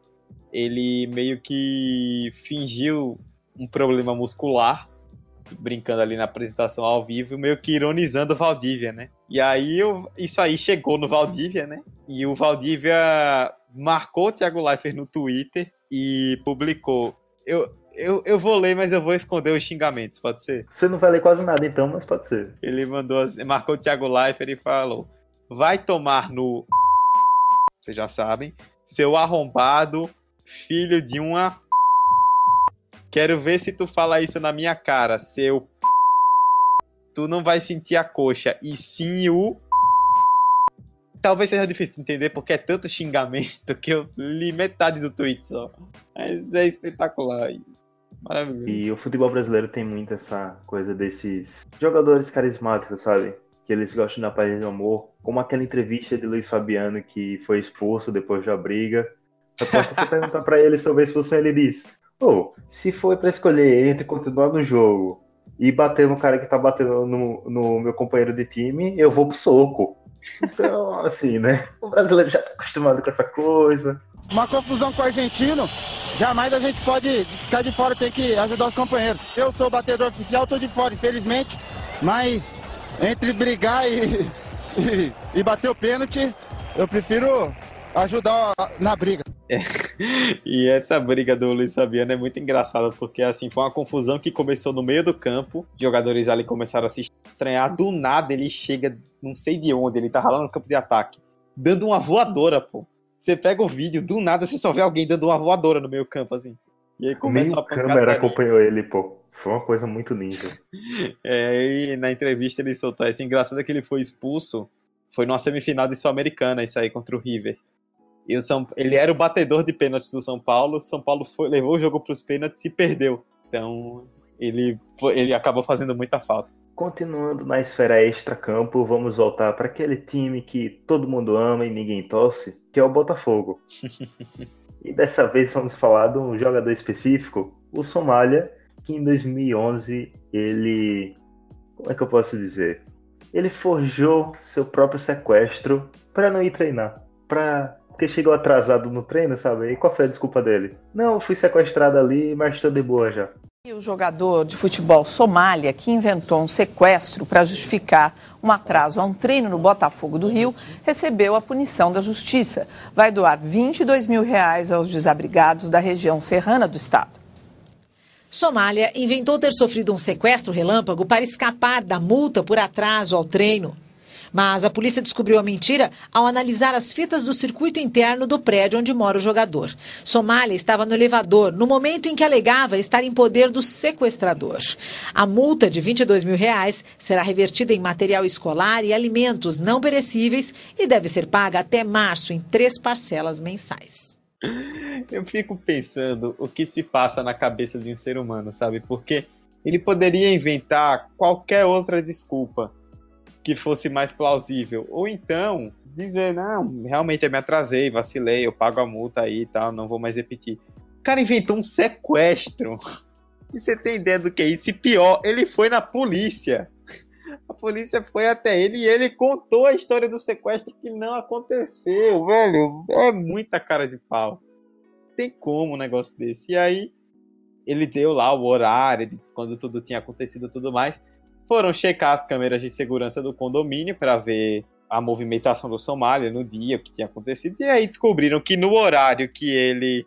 ele meio que fingiu um problema muscular, brincando ali na apresentação ao vivo, meio que ironizando o Valdívia, né? E aí eu, isso aí chegou no Valdívia, né? E o Valdívia marcou o Thiago Leifert no Twitter e publicou. Eu, eu, eu vou ler, mas eu vou esconder os xingamentos, pode ser? Você não vai ler quase nada então, mas pode ser. Ele mandou, marcou o Thiago Leifert e falou: vai tomar no [laughs] vocês já sabem. Seu arrombado, filho de uma. Quero ver se tu fala isso na minha cara, seu. Tu não vai sentir a coxa, e sim o. Talvez seja difícil de entender porque é tanto xingamento que eu li metade do tweet só. Mas é espetacular. Maravilhoso. E o futebol brasileiro tem muito essa coisa desses jogadores carismáticos, sabe? que eles gostam da paz do amor, como aquela entrevista de Luiz Fabiano que foi expulso depois da briga. Após [laughs] você perguntar para ele sobre a expulsão, ele diz: oh, se foi para escolher entre continuar no jogo e bater no cara que tá batendo no, no meu companheiro de time, eu vou pro soco. Então, [laughs] assim, né? O brasileiro já tá acostumado com essa coisa. Uma confusão com o argentino, jamais a gente pode ficar de fora, tem que ajudar os companheiros. Eu sou o batedor oficial, tô de fora, infelizmente, mas entre brigar e, [laughs] e, e bater o pênalti, eu prefiro ajudar na briga. É. [laughs] E essa briga do Luiz Fabiano é muito engraçada, porque assim, foi uma confusão que começou no meio do campo, os jogadores ali começaram a se estranhar, do nada ele chega, não sei de onde, ele tá lá no campo de ataque, dando uma voadora, pô. Você pega o vídeo, do nada você só vê alguém dando uma voadora no meio campo, assim. E aí começa Nem a câmera acompanhou ele, pô. Foi uma coisa muito linda. [laughs] É, e na entrevista ele soltou essa engraçado que ele foi expulso. Foi numa semifinal de Sul-Americana, isso aí contra o River. E o São, ele era o batedor de pênaltis do São Paulo. O São Paulo foi, levou o jogo para os pênaltis e perdeu. Então, ele, ele acabou fazendo muita falta. Continuando na esfera extra-campo, vamos voltar para aquele time que todo mundo ama e ninguém torce, que é o Botafogo. [laughs] e dessa vez vamos falar de um jogador específico, o Somália, que em 2011 ele. Como é que eu posso dizer? Ele forjou seu próprio sequestro para não ir treinar. Pra... Porque chegou atrasado no treino, sabe? E qual foi a desculpa dele? Não, eu fui sequestrado ali, mas estou de boa já. E o jogador de futebol Somália, que inventou um sequestro para justificar um atraso a um treino no Botafogo do Rio, recebeu a punição da justiça. Vai doar 22 mil reais aos desabrigados da região serrana do estado. Somália inventou ter sofrido um sequestro relâmpago para escapar da multa por atraso ao treino. Mas a polícia descobriu a mentira ao analisar as fitas do circuito interno do prédio onde mora o jogador. Somália estava no elevador no momento em que alegava estar em poder do sequestrador. A multa de 22 mil reais será revertida em material escolar e alimentos não perecíveis e deve ser paga até março em três parcelas mensais. Eu fico pensando o que se passa na cabeça de um ser humano, sabe? Porque ele poderia inventar qualquer outra desculpa que fosse mais plausível. Ou então dizer, não, realmente eu me atrasei, vacilei, eu pago a multa aí e tal, não vou mais repetir. O cara inventou um sequestro. [laughs] E você tem ideia do que é isso? E pior, ele foi na polícia. A polícia foi até ele e ele contou a história do sequestro que não aconteceu, velho. É muita cara de pau. Tem como um negócio desse. E aí, ele deu lá o horário de quando tudo tinha acontecido e tudo mais foram checar as câmeras de segurança do condomínio para ver a movimentação do Somália no dia, o que tinha acontecido, e aí descobriram que no horário que ele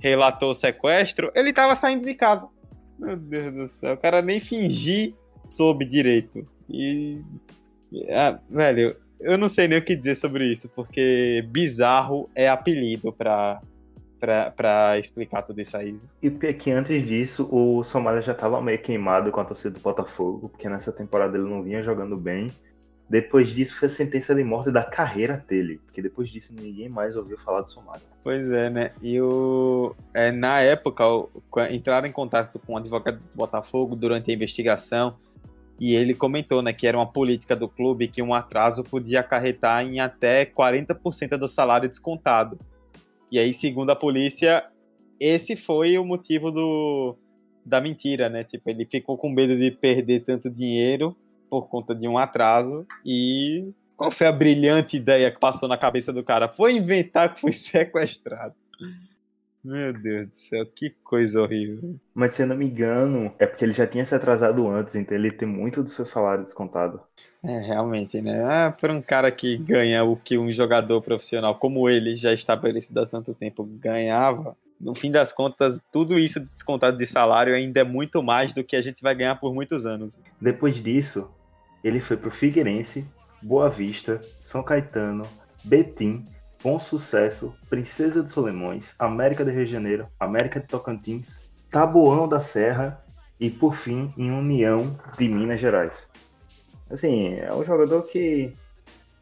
relatou o sequestro, ele estava saindo de casa. Meu Deus do céu, o cara nem fingir soube direito. E. Ah, velho, eu não sei nem o que dizer sobre isso, porque bizarro é apelido para para explicar tudo isso aí. E porque antes disso, o Somália já estava meio queimado com a torcida do Botafogo, porque nessa temporada ele não vinha jogando bem. Depois disso foi a sentença de morte da carreira dele, porque depois disso ninguém mais ouviu falar do Somália. Pois é, né? E o é, na época entraram em contato com o advogado do Botafogo durante a investigação e ele comentou, né, que era uma política do clube que um atraso podia acarretar em até 40% do salário descontado. E aí, segundo a polícia, esse foi o motivo do, da mentira, né? Tipo, ele ficou com medo de perder tanto dinheiro por conta de um atraso e qual foi a brilhante ideia que passou na cabeça do cara? Foi inventar que foi [laughs] sequestrado. Meu Deus do céu, que coisa horrível. Mas se eu não me engano, é porque ele já tinha se atrasado antes, então ele tem muito do seu salário descontado. É, realmente, né? Ah, para um cara que ganha o que um jogador profissional como ele, já estabelecido há tanto tempo, ganhava, no fim das contas, tudo isso descontado de salário ainda é muito mais do que a gente vai ganhar por muitos anos. Depois disso, ele foi pro Figueirense, Boa Vista, São Caetano, Betim, Bom Sucesso, Princesa de Solimões, América do Rio de Janeiro, América de Tocantins, Taboão da Serra e, por fim, em União de Minas Gerais. Assim, é um jogador que.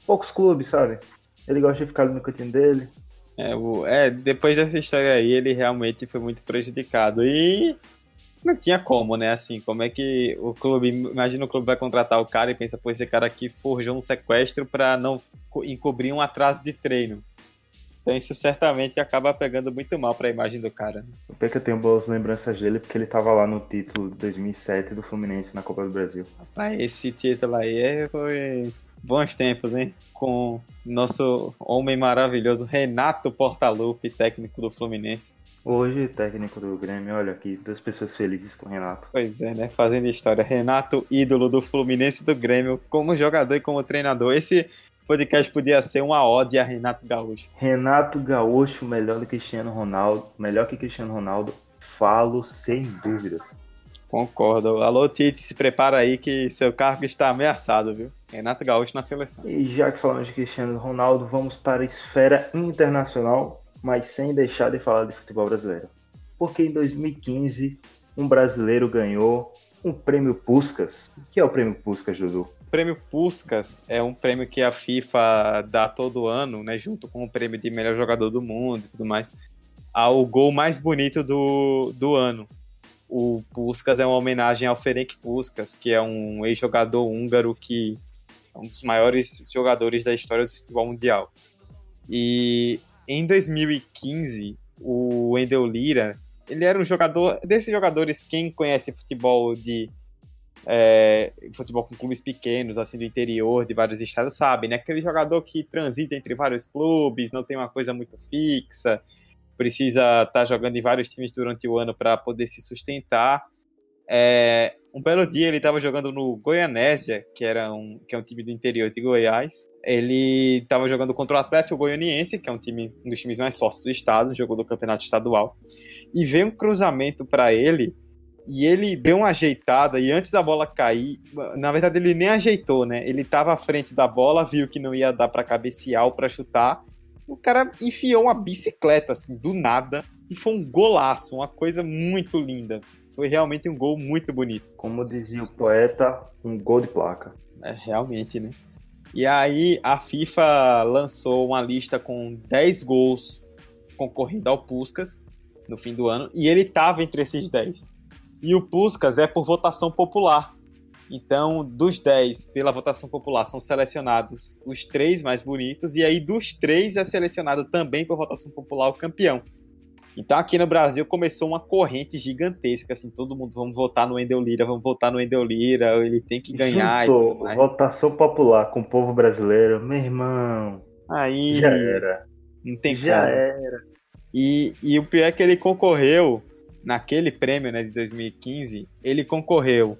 Poucos clubes, sabe? Ele gosta de ficar ali no cantinho dele. É, é, depois dessa história aí, ele realmente foi muito prejudicado. E não tinha como, né? Assim, como é que o clube. Imagina o clube vai contratar o cara e pensa, pô, esse cara aqui forjou um sequestro para não encobrir um atraso de treino. Então isso certamente acaba pegando muito mal para a imagem do cara. Né? O que eu tenho boas lembranças dele porque ele tava lá no título de 2007 do Fluminense na Copa do Brasil. Rapaz, esse título aí foi bons tempos, hein? Com nosso homem maravilhoso Renato Portaluppi, técnico do Fluminense. Hoje, técnico do Grêmio, olha aqui, duas pessoas felizes com o Renato. Pois é, né? Fazendo história. Renato, ídolo do Fluminense e do Grêmio, como jogador e como treinador. Esse podcast podia ser uma ode a Renato Gaúcho. Renato Gaúcho, melhor do que Cristiano Ronaldo, melhor que Cristiano Ronaldo, falo sem dúvidas. Concordo. Alô, Tite, se prepara aí que seu cargo está ameaçado, viu? Renato Gaúcho na seleção. E já que falamos de Cristiano Ronaldo, vamos para a esfera internacional, mas sem deixar de falar de futebol brasileiro. Porque em 2015, um brasileiro ganhou um prêmio Puskas. O que é o prêmio Puskas, Dudu? prêmio Puskas é um prêmio que a FIFA dá todo ano, né, junto com o prêmio de melhor jogador do mundo e tudo mais, ao gol mais bonito do, do ano. O Puskas é uma homenagem ao Ferenc Puskas, que é um ex-jogador húngaro que é um dos maiores jogadores da história do futebol mundial. E em 2015, o Wendel Lira, ele era um jogador, desses jogadores, quem conhece futebol de é, futebol com clubes pequenos, assim, do interior, de vários estados, sabe, né? Aquele jogador que transita entre vários clubes, não tem uma coisa muito fixa, precisa estar tá jogando em vários times durante o ano para poder se sustentar. É, um belo dia ele estava jogando no Goianésia, que, era um, que é um time do interior de Goiás. Ele estava jogando contra o Atlético Goianiense, que é um, time, um dos times mais fortes do estado, jogou do campeonato estadual. E veio um cruzamento para ele e ele deu uma ajeitada e antes da bola cair, na verdade ele nem ajeitou, né? Ele estava à frente da bola, viu que não ia dar para cabecear ou para chutar o cara enfiou uma bicicleta, assim, do nada, e foi um golaço, uma coisa muito linda. Foi realmente um gol muito bonito. Como dizia o poeta, um gol de placa. É, realmente, né? E aí a FIFA lançou uma lista com 10 gols concorrendo ao Puskas no fim do ano, e ele estava entre esses 10. E o Puskas é por votação popular. Então, dos 10, pela votação popular, são selecionados os três mais bonitos, e aí dos três é selecionado também por votação popular o campeão. Então, aqui no Brasil começou uma corrente gigantesca, assim, todo mundo, vamos votar no Endel Lira, vamos votar no Endel Lira, ele tem que ganhar. Juntou, votação popular com o povo brasileiro, meu irmão. Aí. Já era. Não tem Já como. era. E, e o pior é que ele concorreu, naquele prêmio né, de 2015, ele concorreu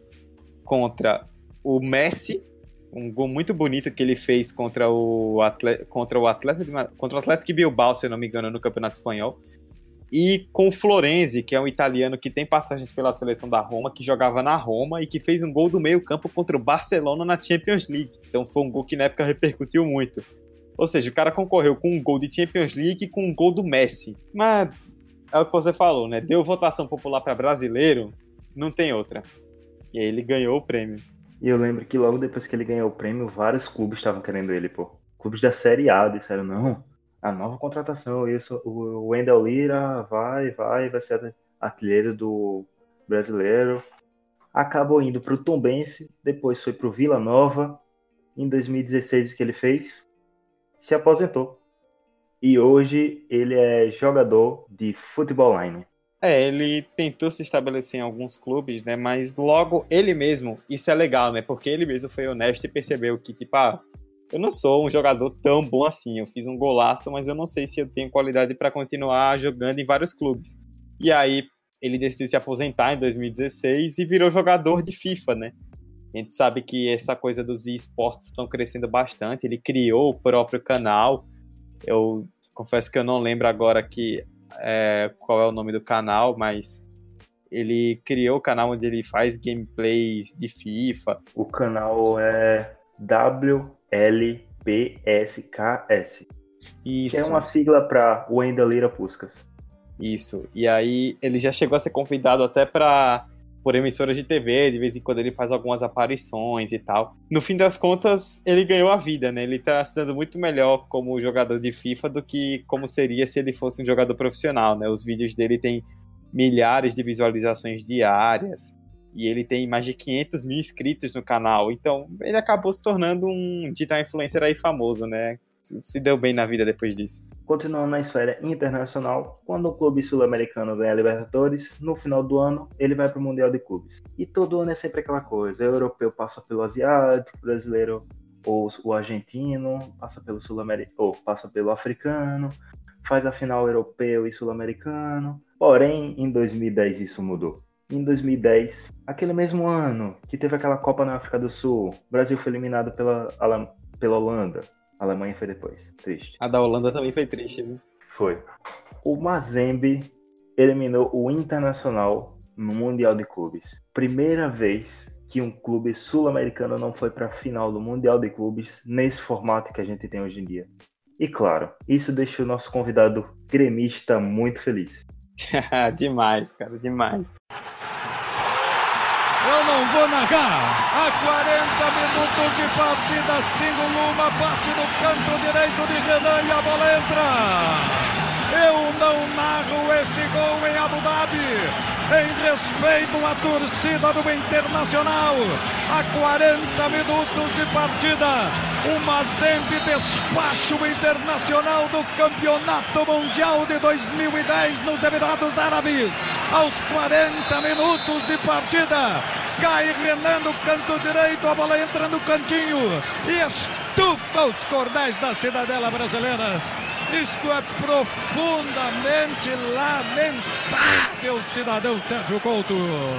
contra o Messi, um gol muito bonito que ele fez contra o Atlético, contra o Atlético, contra o Atlético Bilbao, se não me engano, no Campeonato Espanhol. E com o Florenzi, que é um italiano que tem passagens pela seleção da Roma, que jogava na Roma e que fez um gol do meio-campo contra o Barcelona na Champions League. Então foi um gol que na época repercutiu muito. Ou seja, o cara concorreu com um gol de Champions League e com um gol do Messi. Mas é o que você falou, né? Deu votação popular para brasileiro, não tem outra. E aí ele ganhou o prêmio. E eu lembro que logo depois que ele ganhou o prêmio, vários clubes estavam querendo ele, pô. Clubes da Série A disseram, não, a nova contratação, isso, o Wendell Lira vai, vai, vai ser artilheiro do brasileiro. Acabou indo para o Tombense, depois foi para o Vila Nova. Em 2016, o que ele fez? Se aposentou. E hoje ele é jogador de futebol line. É, ele tentou se estabelecer em alguns clubes, né? Mas logo ele mesmo, isso é legal, né? Porque ele mesmo foi honesto e percebeu que, tipo, ah, eu não sou um jogador tão bom assim. Eu fiz um golaço, mas eu não sei se eu tenho qualidade para continuar jogando em vários clubes. E aí ele decidiu se aposentar em 2016 e virou jogador de FIFA, né? A gente sabe que essa coisa dos esportes estão crescendo bastante. Ele criou o próprio canal. Eu confesso que eu não lembro agora que é, qual é o nome do canal, mas ele criou o canal onde ele faz gameplays de FIFA. O canal é WLPSKS. Isso. Que é uma sigla para Wendel Lira Puskas. Isso. E aí ele já chegou a ser convidado até para por emissoras de TV, de vez em quando ele faz algumas aparições e tal. No fim das contas, ele ganhou a vida, né? Ele tá se dando muito melhor como jogador de FIFA do que como seria se ele fosse um jogador profissional, né? Os vídeos dele têm milhares de visualizações diárias e ele tem mais de 500 mil inscritos no canal. Então, ele acabou se tornando um digital influencer aí famoso, né? Se deu bem na vida depois disso. Continuando na esfera internacional, quando o clube sul-americano ganha a Libertadores, no final do ano ele vai para o Mundial de Clubes. E todo ano é sempre aquela coisa: o europeu passa pelo asiático, o brasileiro ou o argentino, passa pelo sul-americano, ou passa pelo africano, faz a final europeu e sul-americano. Porém, em 2010 isso mudou. Em 2010, aquele mesmo ano que teve aquela Copa na África do Sul, o Brasil foi eliminado pela, pela Holanda. A Alemanha foi depois. Triste. A da Holanda também foi triste, viu? Foi. O Mazembe eliminou o Internacional no Mundial de Clubes. Primeira vez que um clube sul-americano não foi para a final do Mundial de Clubes nesse formato que a gente tem hoje em dia. E claro, isso deixou o nosso convidado gremista muito feliz. [laughs] demais, cara, demais. Não vou narrar. Há 40 minutos de partida, Singo Luma parte no canto direito de Renan e a bola entra. Eu não narro este gol em Abu Dhabi em respeito à torcida do Internacional. A 40 minutos de partida, o Mazembe despacha o Internacional do Campeonato Mundial de 2010 nos Emirados Árabes. Aos 40 minutos de partida, cai Renan no canto direito, a bola entra no cantinho estufa os cordéis da cidadela brasileira. Isto é profundamente lamentável, cidadão Sérgio Couto.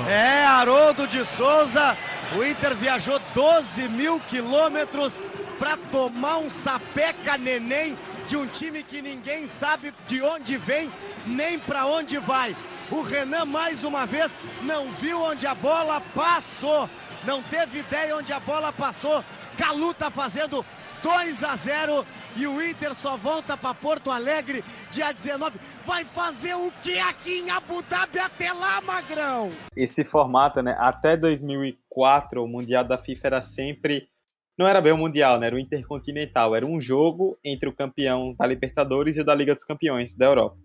É, Haroldo de Souza. O Inter viajou 12 mil quilômetros para tomar um sapeca neném de um time que ninguém sabe de onde vem nem para onde vai. O Renan, mais uma vez, não viu onde a bola passou. Não teve ideia onde a bola passou. Calu tá fazendo 2 a 0 e o Inter só volta para Porto Alegre dia 19. Vai fazer o que aqui em Abu Dhabi até lá, Magrão? Esse formato, né? Até 2004, o Mundial da FIFA era sempre. Não era bem o Mundial, né? Era o Intercontinental. Era um jogo entre o campeão da Libertadores e o da Liga dos Campeões da Europa.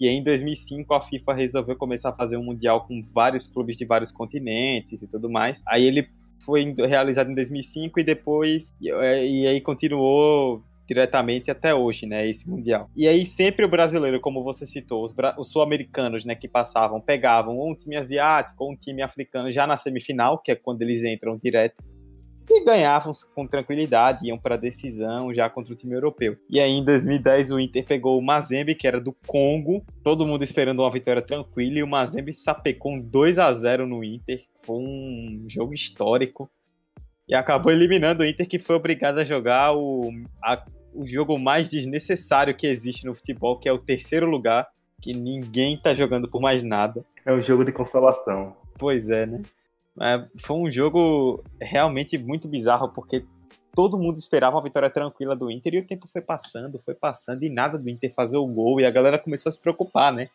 E aí, em 2005, a FIFA resolveu começar a fazer um Mundial com vários clubes de vários continentes e tudo mais. Aí ele foi realizado em 2005 e depois e, e aí continuou diretamente até hoje, né, esse mundial. E aí sempre o brasileiro, como você citou, os, os sul-americanos, né, que passavam, pegavam um time asiático ou um time africano já na semifinal, que é quando eles entram direto, e ganhavam com tranquilidade, iam para a decisão já contra o time europeu. E aí em 2010 o Inter pegou o Mazembe, que era do Congo, todo mundo esperando uma vitória tranquila, e o Mazembe sapecou um 2 a 0 no Inter. Foi um jogo histórico. E acabou eliminando o Inter, que foi obrigado a jogar o, a, o jogo mais desnecessário que existe no futebol, que é o terceiro lugar, que ninguém tá jogando por mais nada. É um jogo de consolação. Pois é, né? É, foi um jogo realmente muito bizarro, porque todo mundo esperava uma vitória tranquila do Inter e o tempo foi passando, foi passando e nada do Inter fazer o gol e a galera começou a se preocupar, né?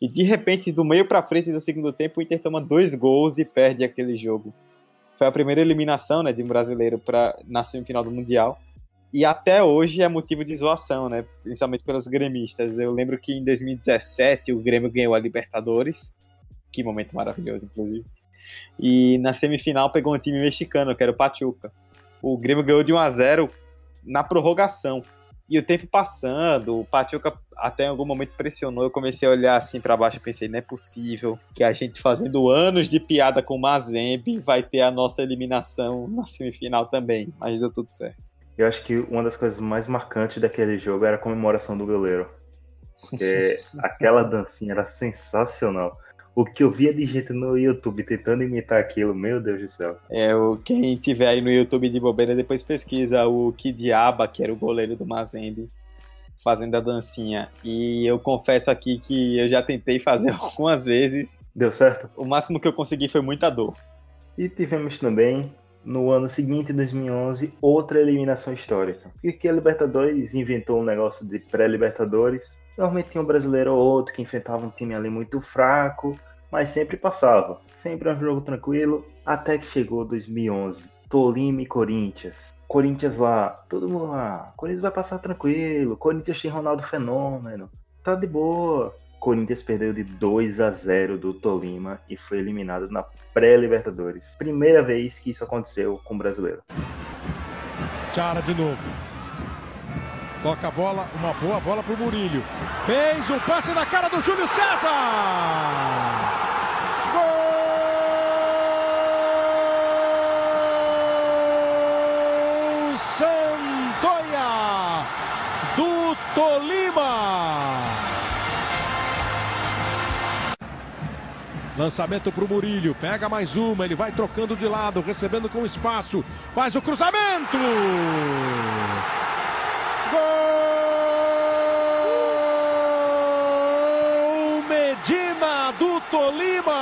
E de repente, do meio para frente do segundo tempo, o Inter toma dois gols e perde aquele jogo. Foi a primeira eliminação, né, de um brasileiro para na semifinal do Mundial. E até hoje é motivo de zoação, né? Principalmente pelos gremistas. Eu lembro que em 2017 o Grêmio ganhou a Libertadores. Que momento maravilhoso, inclusive. E na semifinal pegou um time mexicano, que era o Pachuca. O Grêmio ganhou de 1 a 0 na prorrogação. E o tempo passando, o Pachuca até em algum momento pressionou. Eu comecei a olhar assim para baixo e pensei: não é possível que a gente fazendo anos de piada com o Mazembe vai ter a nossa eliminação na semifinal também. Mas deu tudo certo. Eu acho que uma das coisas mais marcantes daquele jogo era a comemoração do goleiro. Porque [laughs] aquela dancinha era sensacional o que eu via de gente no YouTube tentando imitar aquilo, meu Deus do céu. É, o, quem tiver aí no YouTube de bobeira, depois pesquisa o Kidiaba, que era o goleiro do Mazembe, fazendo a dancinha. E eu confesso aqui que eu já tentei fazer [laughs] algumas vezes. Deu certo? O máximo que eu consegui foi muita dor. E tivemos também, no ano seguinte, 2011, outra eliminação histórica. E que a Libertadores inventou um negócio de pré-Libertadores Normalmente tinha um brasileiro ou outro que enfrentava um time ali muito fraco, mas sempre passava. Sempre um jogo tranquilo, até que chegou 2011. Tolima e Corinthians. Corinthians lá, todo mundo lá. Corinthians vai passar tranquilo. Corinthians tem Ronaldo Fenômeno. Tá de boa. Corinthians perdeu de 2 a 0 do Tolima e foi eliminado na pré-Libertadores. Primeira vez que isso aconteceu com o brasileiro. Chara de novo. Toca a bola, uma boa bola para o Murilho. Fez o passe na cara do Júlio César. Gol! Santoia do Tolima. Lançamento para o Murilho, pega mais uma, ele vai trocando de lado, recebendo com espaço, faz o cruzamento! Gol! Medina do Tolima!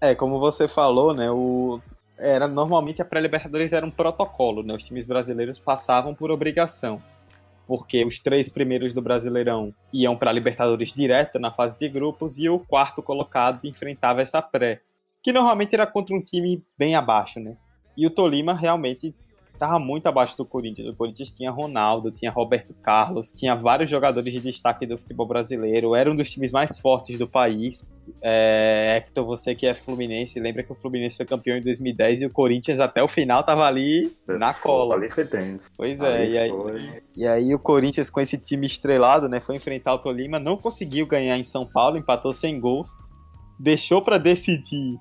É, como você falou, né, o era normalmente a pré-libertadores era um protocolo, né? Os times brasileiros passavam por obrigação, porque os três primeiros do Brasileirão iam para a Libertadores direto na fase de grupos e o quarto colocado enfrentava essa pré que normalmente era contra um time bem abaixo, né? E o Tolima realmente estava muito abaixo do Corinthians. O Corinthians tinha Ronaldo, tinha Roberto Carlos, tinha vários jogadores de destaque do futebol brasileiro, era um dos times mais fortes do país. É, Hector, você que é Fluminense, lembra que o Fluminense foi campeão em 2010 e o Corinthians até o final estava ali na cola. Ali foi tenso. Pois é, e aí, e aí o Corinthians com esse time estrelado, né, foi enfrentar o Tolima, não conseguiu ganhar em São Paulo, empatou sem gols, deixou para decidir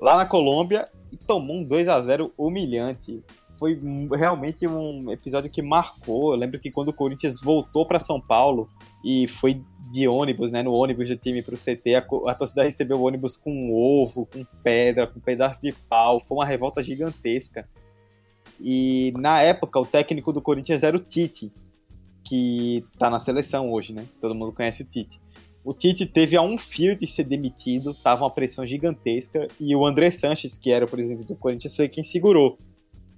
lá na Colômbia e tomou um 2 a 0 humilhante foi realmente um episódio que marcou. Eu lembro que quando o Corinthians voltou para São Paulo e foi de ônibus, né, no ônibus do time para o CT, a, a, torcida recebeu o ônibus com ovo, com pedra, com pedaço de pau. Foi uma revolta gigantesca. E na época o técnico do Corinthians era o Tite, que está na seleção hoje, né? Todo mundo conhece o Tite. O Tite teve a um fio de ser demitido, tava uma pressão gigantesca, e o André Sanches, que era o presidente do Corinthians, foi quem segurou.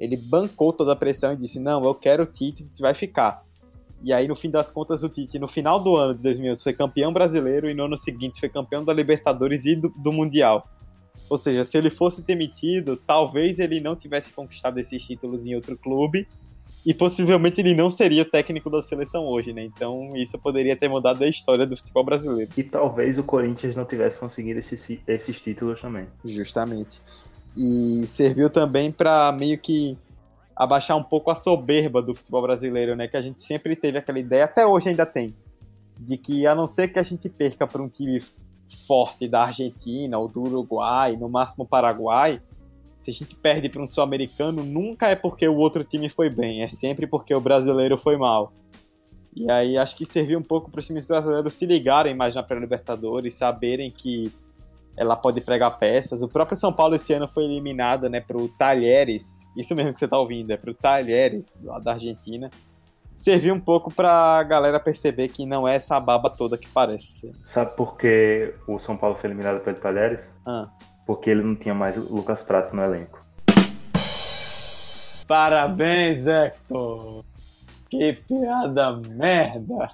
Ele bancou toda a pressão e disse: Não, eu quero o Tite, Tite vai ficar. E aí, no fim das contas, o Tite, no final do ano de 2011, foi campeão brasileiro e no ano seguinte foi campeão da Libertadores e do, do Mundial. Ou seja, se ele fosse demitido, talvez ele não tivesse conquistado esses títulos em outro clube e possivelmente ele não seria o técnico da seleção hoje, né? Então isso poderia ter mudado a história do futebol brasileiro. E talvez o Corinthians não tivesse conseguido esses, esses títulos também. Justamente e serviu também para meio que abaixar um pouco a soberba do futebol brasileiro, né? Que a gente sempre teve aquela ideia, até hoje ainda tem, de que a não ser que a gente perca para um time forte da Argentina ou do Uruguai, no máximo Paraguai, se a gente perde para um sul-americano, nunca é porque o outro time foi bem, é sempre porque o brasileiro foi mal. E aí acho que serviu um pouco para os times brasileiros se ligarem mais na pré-libertadores, saberem que ela pode pregar peças. O próprio São Paulo esse ano foi eliminado, né, pro Talheres. Isso mesmo que você tá ouvindo, é pro Talheres, lá da Argentina. Serviu um pouco pra galera perceber que não é essa baba toda que parece ser. Sabe por que o São Paulo foi eliminado pelo Talheres? Ah. Porque ele não tinha mais Lucas Prato no elenco. Parabéns, Hector! Que piada merda!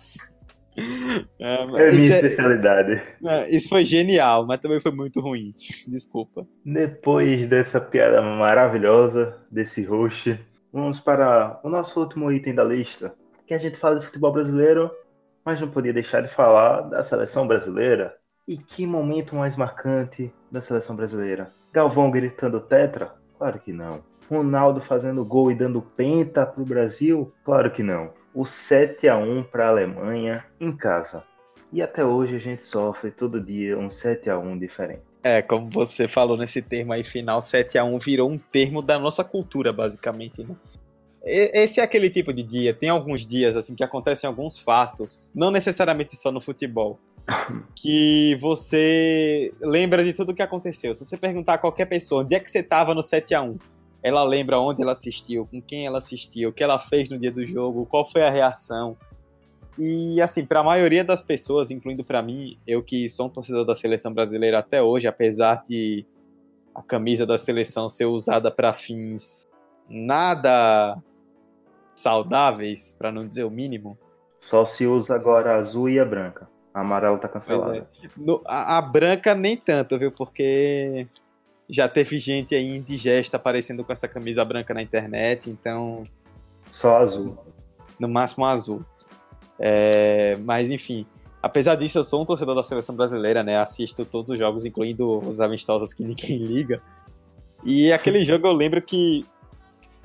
[laughs] É, é minha é- especialidade. É, isso foi genial, mas também foi muito ruim. Desculpa. Depois dessa piada maravilhosa, desse host, vamos para o nosso último item da lista. Que a gente fala de futebol brasileiro, mas não podia deixar de falar da seleção brasileira. E que momento mais marcante da seleção brasileira? Galvão gritando tetra? Claro que não. Ronaldo fazendo gol e dando penta pro Brasil? Claro que não o 7 a 1 para a Alemanha em casa. E até hoje a gente sofre todo dia um 7 a 1 diferente. É, como você falou nesse termo aí final, 7 a 1 virou um termo da nossa cultura, basicamente, né? Esse é aquele tipo de dia, tem alguns dias assim que acontecem alguns fatos, não necessariamente só no futebol, [laughs] que você lembra de tudo que aconteceu. Se você perguntar a qualquer pessoa onde é que você estava no 7 a 1 ela lembra onde ela assistiu, com quem ela assistiu, o que ela fez no dia do jogo, qual foi a reação. E assim, para a maioria das pessoas, incluindo para mim, eu que sou um torcedor da seleção brasileira até hoje, apesar de a camisa da seleção ser usada para fins nada saudáveis, para não dizer o mínimo. Só se usa agora a azul e a branca. A amarela tá cancelada. É. No, a, a, branca nem tanto, viu? Porque já teve gente aí indigesta aparecendo com essa camisa branca na internet, então. Só azul. No máximo azul. É, mas enfim, apesar disso, eu sou um torcedor da seleção brasileira, né? Assisto todos os jogos, incluindo os amistosos que ninguém [laughs] liga. E aquele jogo eu lembro que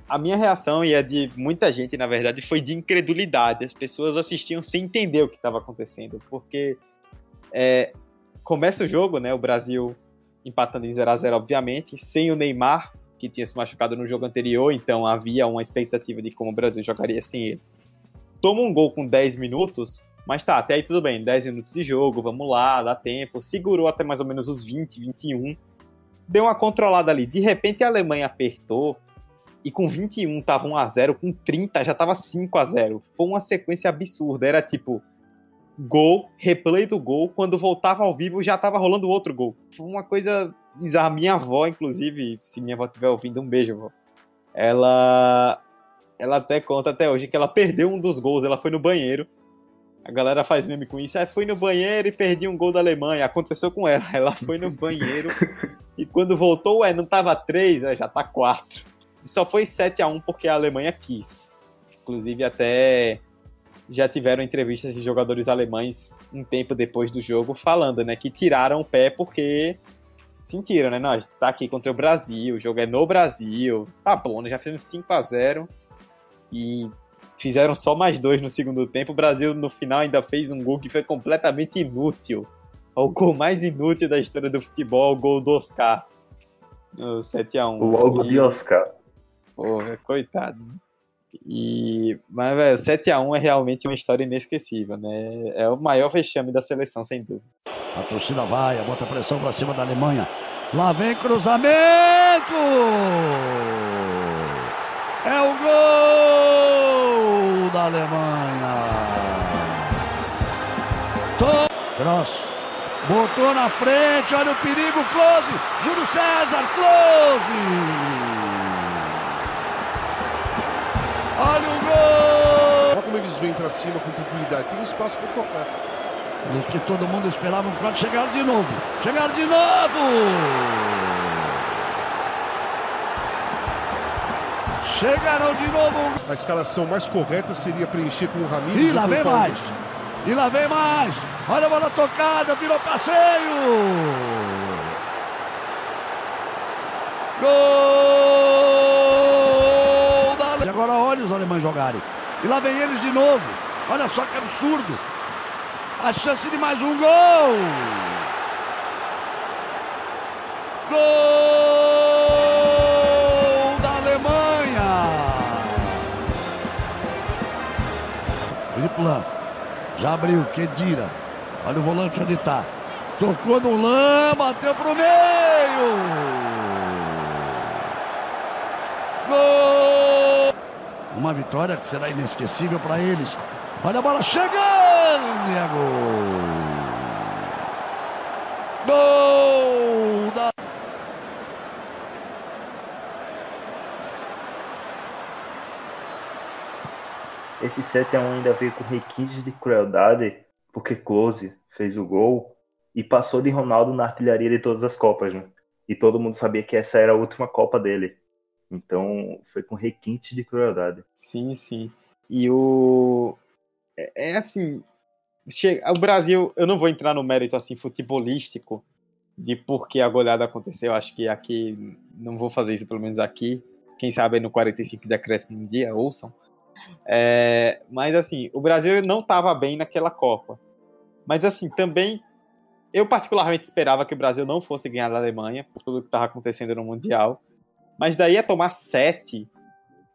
a minha reação, e a de muita gente, na verdade, foi de incredulidade. As pessoas assistiam sem entender o que estava acontecendo, porque é, começa o jogo, né? O Brasil empatando em 0 a 0 obviamente, sem o Neymar, que tinha se machucado no jogo anterior, então havia uma expectativa de como o Brasil jogaria sem ele. Toma um gol com 10 minutos, mas tá, até aí tudo bem, 10 minutos de jogo, vamos lá, dá tempo, segurou até mais ou menos os 20, 21, deu uma controlada ali. De repente a Alemanha apertou, e com 21 tava 1 a 0 com 30 já tava 5 a 0 Foi uma sequência absurda, era tipo gol, replay do gol, quando voltava ao vivo já tava rolando outro gol. Foi uma coisa bizarra. Minha avó, inclusive, se minha avó estiver ouvindo, um beijo, avó. Ela ela até conta até hoje que ela perdeu um dos gols, ela foi no banheiro. A galera faz meme com isso. Aí foi no banheiro e perdi um gol da Alemanha. Aconteceu com ela. Ela foi no banheiro [laughs] e quando voltou, ué, não tava três, já tá quatro. só foi 7 a 1 porque a Alemanha quis. Inclusive, até já tiveram entrevistas de jogadores alemães um tempo depois do jogo falando, né, que tiraram o pé porque sentiram, né, nós tá aqui contra o Brasil, o jogo é no Brasil, tá bom, né, já fizemos 5 a 0 e fizeram só mais dois no segundo tempo, o Brasil no final ainda fez um gol que foi completamente inútil, o gol mais inútil da história do futebol, o gol do Oscar, no 7x1. O logo de Oscar. Porra, coitado. E, mas, velho, 7x1 é realmente uma história inesquecível, né? É o maior vexame da seleção, sem dúvida. A torcida vai, bota pressão pra cima da Alemanha. Lá vem cruzamento! É o gol da Alemanha! Cross. Botou na frente, olha o perigo, close! Júlio César, close! Olha o gol! Olha como eles vêm pra cima com tranquilidade. Tem espaço pra tocar. Isso que todo mundo esperava, quando chegaram de novo. Chegaram de novo! Chegaram de novo. A escalação mais correta seria preencher com o Ramires E lá vem Paulo. mais. E lá vem mais. Olha a bola tocada, virou passeio. Gol jogarem. E lá vem eles de novo. Olha só que absurdo. A chance de mais um gol. Gol da Alemanha. Felipe Lan. Já abriu, Kedira. Olha o volante onde tá. Tocou no Lan, bateu pro meio. Gol! Uma vitória que será inesquecível para eles. Olha a bola chegando e é gol. Gol da Esse 7x1 ainda veio com requintes de crueldade, porque Close fez o gol e passou de Ronaldo na artilharia de todas as Copas, né? E todo mundo sabia que essa era a última Copa dele. Então foi com requintes de crueldade. Sim, sim. E o. É, é assim. Chega... O Brasil, eu não vou entrar no mérito assim futebolístico de por que a goleada aconteceu. Acho que aqui. Não vou fazer isso, pelo menos aqui. Quem sabe no 45 de acréscimo um dia, ouçam. É, mas assim, o Brasil não estava bem naquela Copa. Mas assim, também eu particularmente esperava que o Brasil não fosse ganhar da Alemanha por tudo que estava acontecendo no Mundial. Mas daí a tomar sete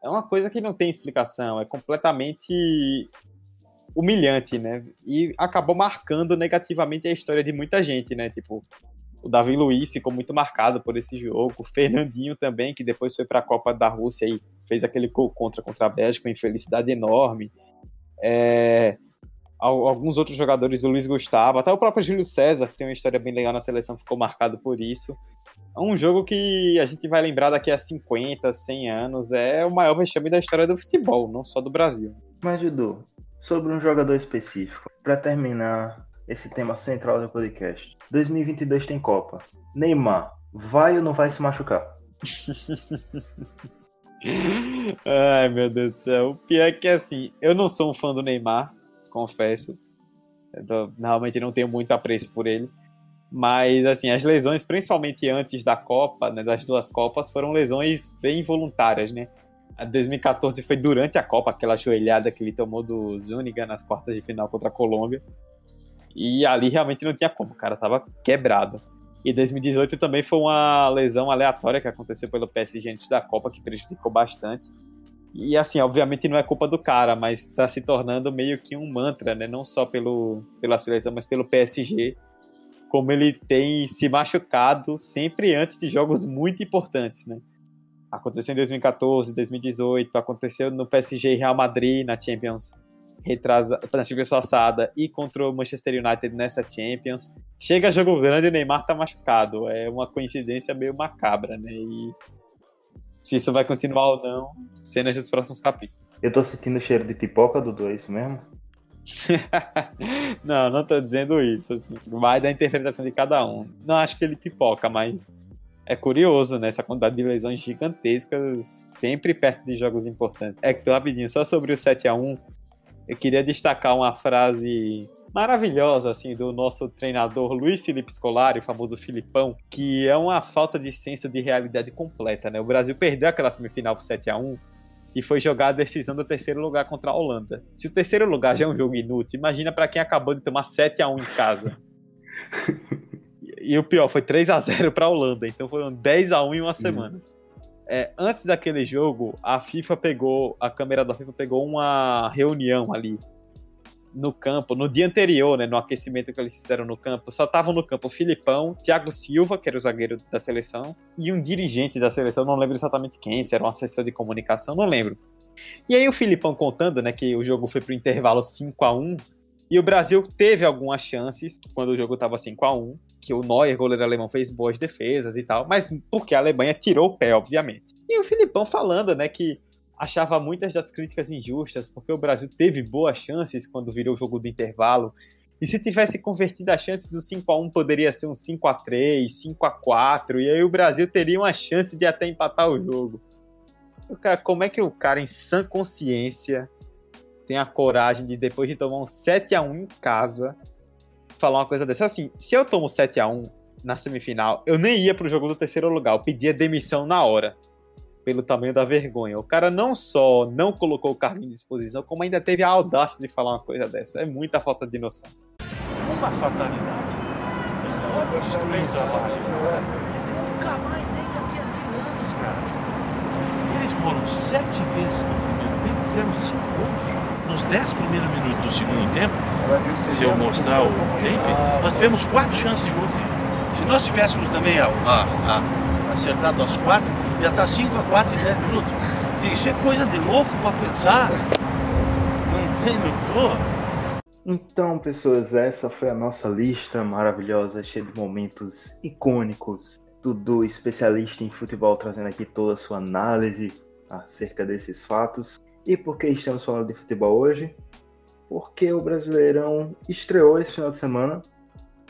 é uma coisa que não tem explicação, é completamente humilhante, né? E acabou marcando negativamente a história de muita gente, né? Tipo, o Davi Luiz ficou muito marcado por esse jogo, o Fernandinho também, que depois foi para a Copa da Rússia e fez aquele gol contra contra a Bélgica, uma infelicidade enorme. É, alguns outros jogadores, o Luiz Gustavo, até o próprio Júlio César, que tem uma história bem legal na seleção, ficou marcado por isso. É um jogo que a gente vai lembrar daqui a 50, 100 anos, é o maior vexame da história do futebol, não só do Brasil. Mas, Dudu, sobre um jogador específico, para terminar esse tema central do podcast. 2022 tem Copa. Neymar, vai ou não vai se machucar? [laughs] Ai, meu Deus do céu. O pior é que, assim, eu não sou um fã do Neymar, confesso. Eu realmente não tenho muito apreço por ele. Mas, assim, as lesões, principalmente antes da Copa, né, das duas Copas, foram lesões bem voluntárias, né? A de 2014 foi durante a Copa, aquela joelhada que ele tomou do Zúñiga nas quartas de final contra a Colômbia. E ali realmente não tinha como, o cara tava quebrado. E 2018 também foi uma lesão aleatória que aconteceu pelo PSG antes da Copa, que prejudicou bastante. E assim, obviamente não é culpa do cara, mas está se tornando meio que um mantra, né? Não só pelo, pela seleção, mas pelo PSG. Como ele tem se machucado sempre antes de jogos muito importantes, né? Aconteceu em 2014, 2018, aconteceu no PSG e Real Madrid na Champions retrasa, na Champions passada e contra o Manchester United nessa Champions. Chega jogo grande e Neymar tá machucado. É uma coincidência meio macabra, né? E se isso vai continuar ou não, cenas dos próximos capítulos. Eu tô sentindo cheiro de pipoca, Dudu, é isso mesmo? [laughs] não, não tô dizendo isso. Assim. Vai da interpretação de cada um. Não acho que ele pipoca, mas É curioso, né? Essa quantidade de lesões gigantescas, sempre perto de jogos importantes. É que, rapidinho, só sobre o 7 a 1 eu queria destacar uma frase maravilhosa assim do nosso treinador Luiz Felipe Scolari, o famoso Filipão, que é uma falta de senso de realidade completa, né? O Brasil perdeu aquela semifinal por 7 a 1 e foi jogar a decisão do terceiro lugar contra a Holanda. Se o terceiro lugar já é um jogo inútil, imagina para quem acabou de tomar 7 a 1 em casa. e, e o pior, foi 3 a 0 para a Holanda, então foram 10 a 1 em uma Sim. semana. É, antes daquele jogo, a FIFA pegou, a câmera da FIFA pegou uma reunião ali no campo, no dia anterior, né, no aquecimento que eles fizeram no campo, só estavam no campo o Filipão, Thiago Silva, que era o zagueiro da seleção, e um dirigente da seleção, não lembro exatamente quem, se era um assessor de comunicação, não lembro. E aí o Filipão contando, né, que o jogo foi pro intervalo 5 a 1 e o Brasil teve algumas chances quando o jogo estava 5 a 1 que o Neuer, goleiro alemão, fez boas defesas e tal, mas porque a Alemanha tirou o pé, obviamente. E o Filipão falando, né, que achava muitas das críticas injustas, porque o Brasil teve boas chances quando virou o jogo do intervalo. E se tivesse convertido as chances, o 5 a 1 poderia ser um 5 a 3 5 a 4 e aí o Brasil teria uma chance de até empatar o jogo. Como é que o cara, em sã consciência, tem a coragem de, depois de tomar um 7 a 1 em casa, falar uma coisa dessa? Assim, se eu tomo 7 a 1 na semifinal, eu nem ia pro jogo do terceiro lugar, eu pedia demissão na hora pelo tamanho da vergonha. O cara não só não colocou o cargo em disposição, como ainda teve a audácia de falar uma coisa dessa. É muita falta de noção. Uma fatalidade. Então, destruir o trabalho. Nunca mais, nem daqui a mil anos, cara. Eles foram sete vezes no primeiro tempo, fizeram cinco gols. Nos dez primeiros minutos do segundo tempo, se eu mostrar o tempo, nós tivemos quatro chances de gol. Se nós tivéssemos também a, a, a acertado as quatro, já está 5 a 4 em 10 minutos. Isso é coisa de louco para pensar. Não tem, meu Então, pessoas, essa foi a nossa lista maravilhosa, cheia de momentos icônicos. Dudu, especialista em futebol, trazendo aqui toda a sua análise acerca desses fatos. E por que estamos falando de futebol hoje? Porque o Brasileirão estreou esse final de semana.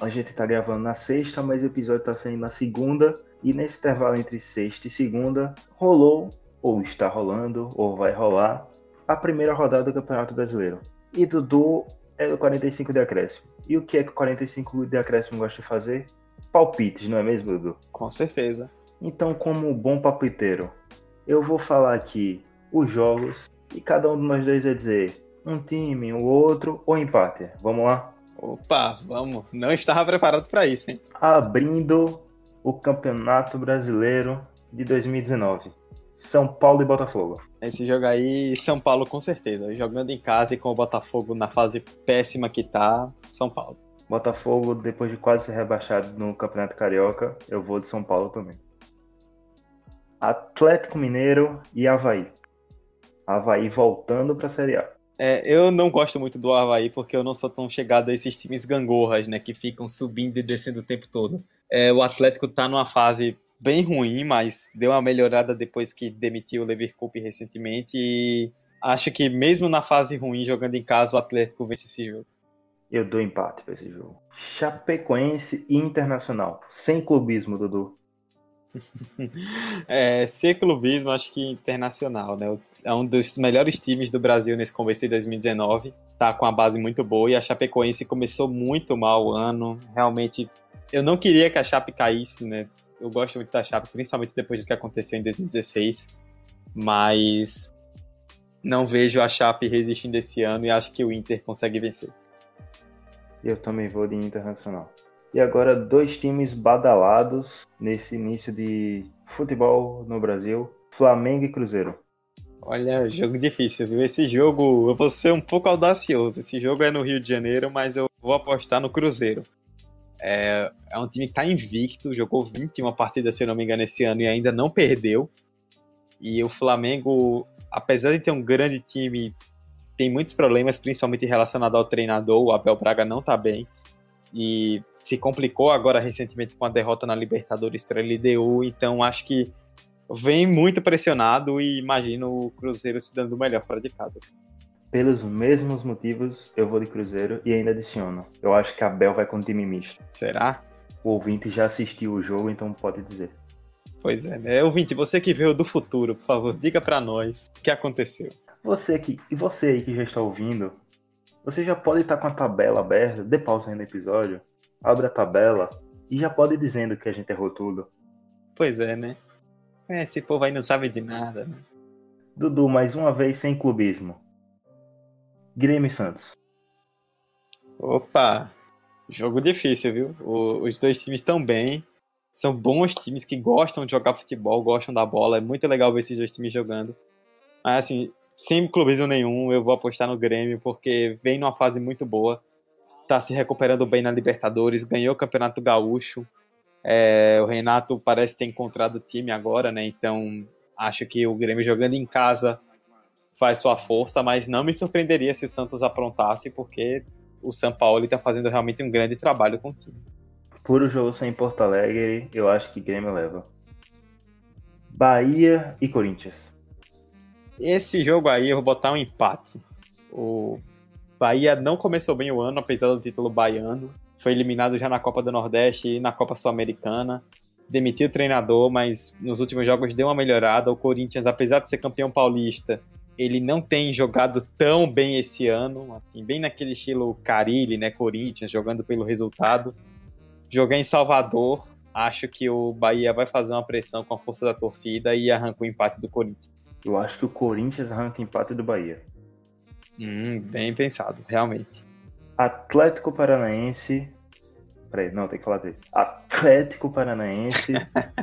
A gente está gravando na sexta, mas o episódio está saindo na segunda. E nesse intervalo entre sexta e segunda, rolou, ou está rolando, ou vai rolar, a primeira rodada do Campeonato Brasileiro. E Dudu é do 45 de acréscimo. E o que é que o 45 de acréscimo gosta de fazer? Palpites, não é mesmo, Dudu? Com certeza. Então, como bom palpiteiro, eu vou falar aqui os jogos e cada um de nós dois vai dizer um time, o outro ou empate. Vamos lá? Opa, vamos. Não estava preparado para isso, hein? Abrindo o Campeonato Brasileiro de 2019. São Paulo e Botafogo. Esse jogo aí, São Paulo com certeza. Jogando em casa e com o Botafogo na fase péssima que tá, São Paulo. Botafogo, depois de quase ser rebaixado no Campeonato Carioca, eu vou de São Paulo também. Atlético Mineiro e Havaí. Havaí voltando para a Série A. É, eu não gosto muito do Havaí porque eu não sou tão chegado a esses times gangorras, né, que ficam subindo e descendo o tempo todo. É, o Atlético está numa fase bem ruim, mas deu uma melhorada depois que demitiu o Leverkusen recentemente e acho que mesmo na fase ruim, jogando em casa, o Atlético vence esse jogo. Eu dou empate para esse jogo. Chapecoense e Internacional. Sem clubismo, Dudu. [laughs] é, sem clubismo, acho que internacional, né? É um dos melhores times do Brasil nesse começo de 2019. Tá com a base muito boa e a Chapecoense começou muito mal o ano. Realmente eu não queria que a Chape caísse, né? Eu gosto muito da Chape, principalmente depois do que aconteceu em 2016, mas não vejo a Chape resistindo esse ano e acho que o Inter consegue vencer. Eu também vou de Internacional. E agora dois times badalados nesse início de futebol no Brasil, Flamengo e Cruzeiro. Olha, jogo difícil, viu? Esse jogo, eu vou ser um pouco audacioso. Esse jogo é no Rio de Janeiro, mas eu vou apostar no Cruzeiro. É, é um time que está invicto, jogou 21 partidas, se eu não me engano, esse ano e ainda não perdeu. E o Flamengo, apesar de ter um grande time, tem muitos problemas, principalmente relacionado ao treinador. O Abel Braga não está bem. E se complicou agora recentemente com a derrota na Libertadores para a LDU. Então acho que vem muito pressionado e imagino o Cruzeiro se dando melhor fora de casa. Pelos mesmos motivos, eu vou de Cruzeiro e ainda adiciono. Eu acho que a Bel vai com time misto. Será? O ouvinte já assistiu o jogo, então pode dizer. Pois é, né? Ouvinte, você que veio do futuro, por favor, diga para nós o que aconteceu. Você que, e você aí que já está ouvindo, você já pode estar com a tabela aberta, dê pausa aí no episódio, abre a tabela e já pode ir dizendo que a gente errou tudo. Pois é, né? É, esse povo aí não sabe de nada, né? Dudu, mais uma vez sem clubismo. Grêmio e Santos. Opa! Jogo difícil, viu? O, os dois times estão bem. São bons times que gostam de jogar futebol, gostam da bola. É muito legal ver esses dois times jogando. Mas, assim, sem clubismo nenhum, eu vou apostar no Grêmio, porque vem numa fase muito boa. Tá se recuperando bem na Libertadores, ganhou o Campeonato Gaúcho. É, o Renato parece ter encontrado o time agora, né? Então, acho que o Grêmio jogando em casa faz sua força, mas não me surpreenderia se o Santos aprontasse, porque o São Paulo está fazendo realmente um grande trabalho com o time. Por o jogo sem Porto Alegre, eu acho que Grêmio leva. Bahia e Corinthians. Esse jogo aí eu vou botar um empate. O Bahia não começou bem o ano, apesar do título baiano. Foi eliminado já na Copa do Nordeste e na Copa Sul-Americana. Demitiu o treinador, mas nos últimos jogos deu uma melhorada. O Corinthians, apesar de ser campeão paulista, ele não tem jogado tão bem esse ano, assim, bem naquele estilo Carilli, né, Corinthians, jogando pelo resultado. Jogar em Salvador, acho que o Bahia vai fazer uma pressão com a força da torcida e arranca o empate do Corinthians. Eu acho que o Corinthians arranca o empate do Bahia. Hum, bem pensado, realmente. Atlético Paranaense. Peraí, não, tem que falar dele. Atlético Paranaense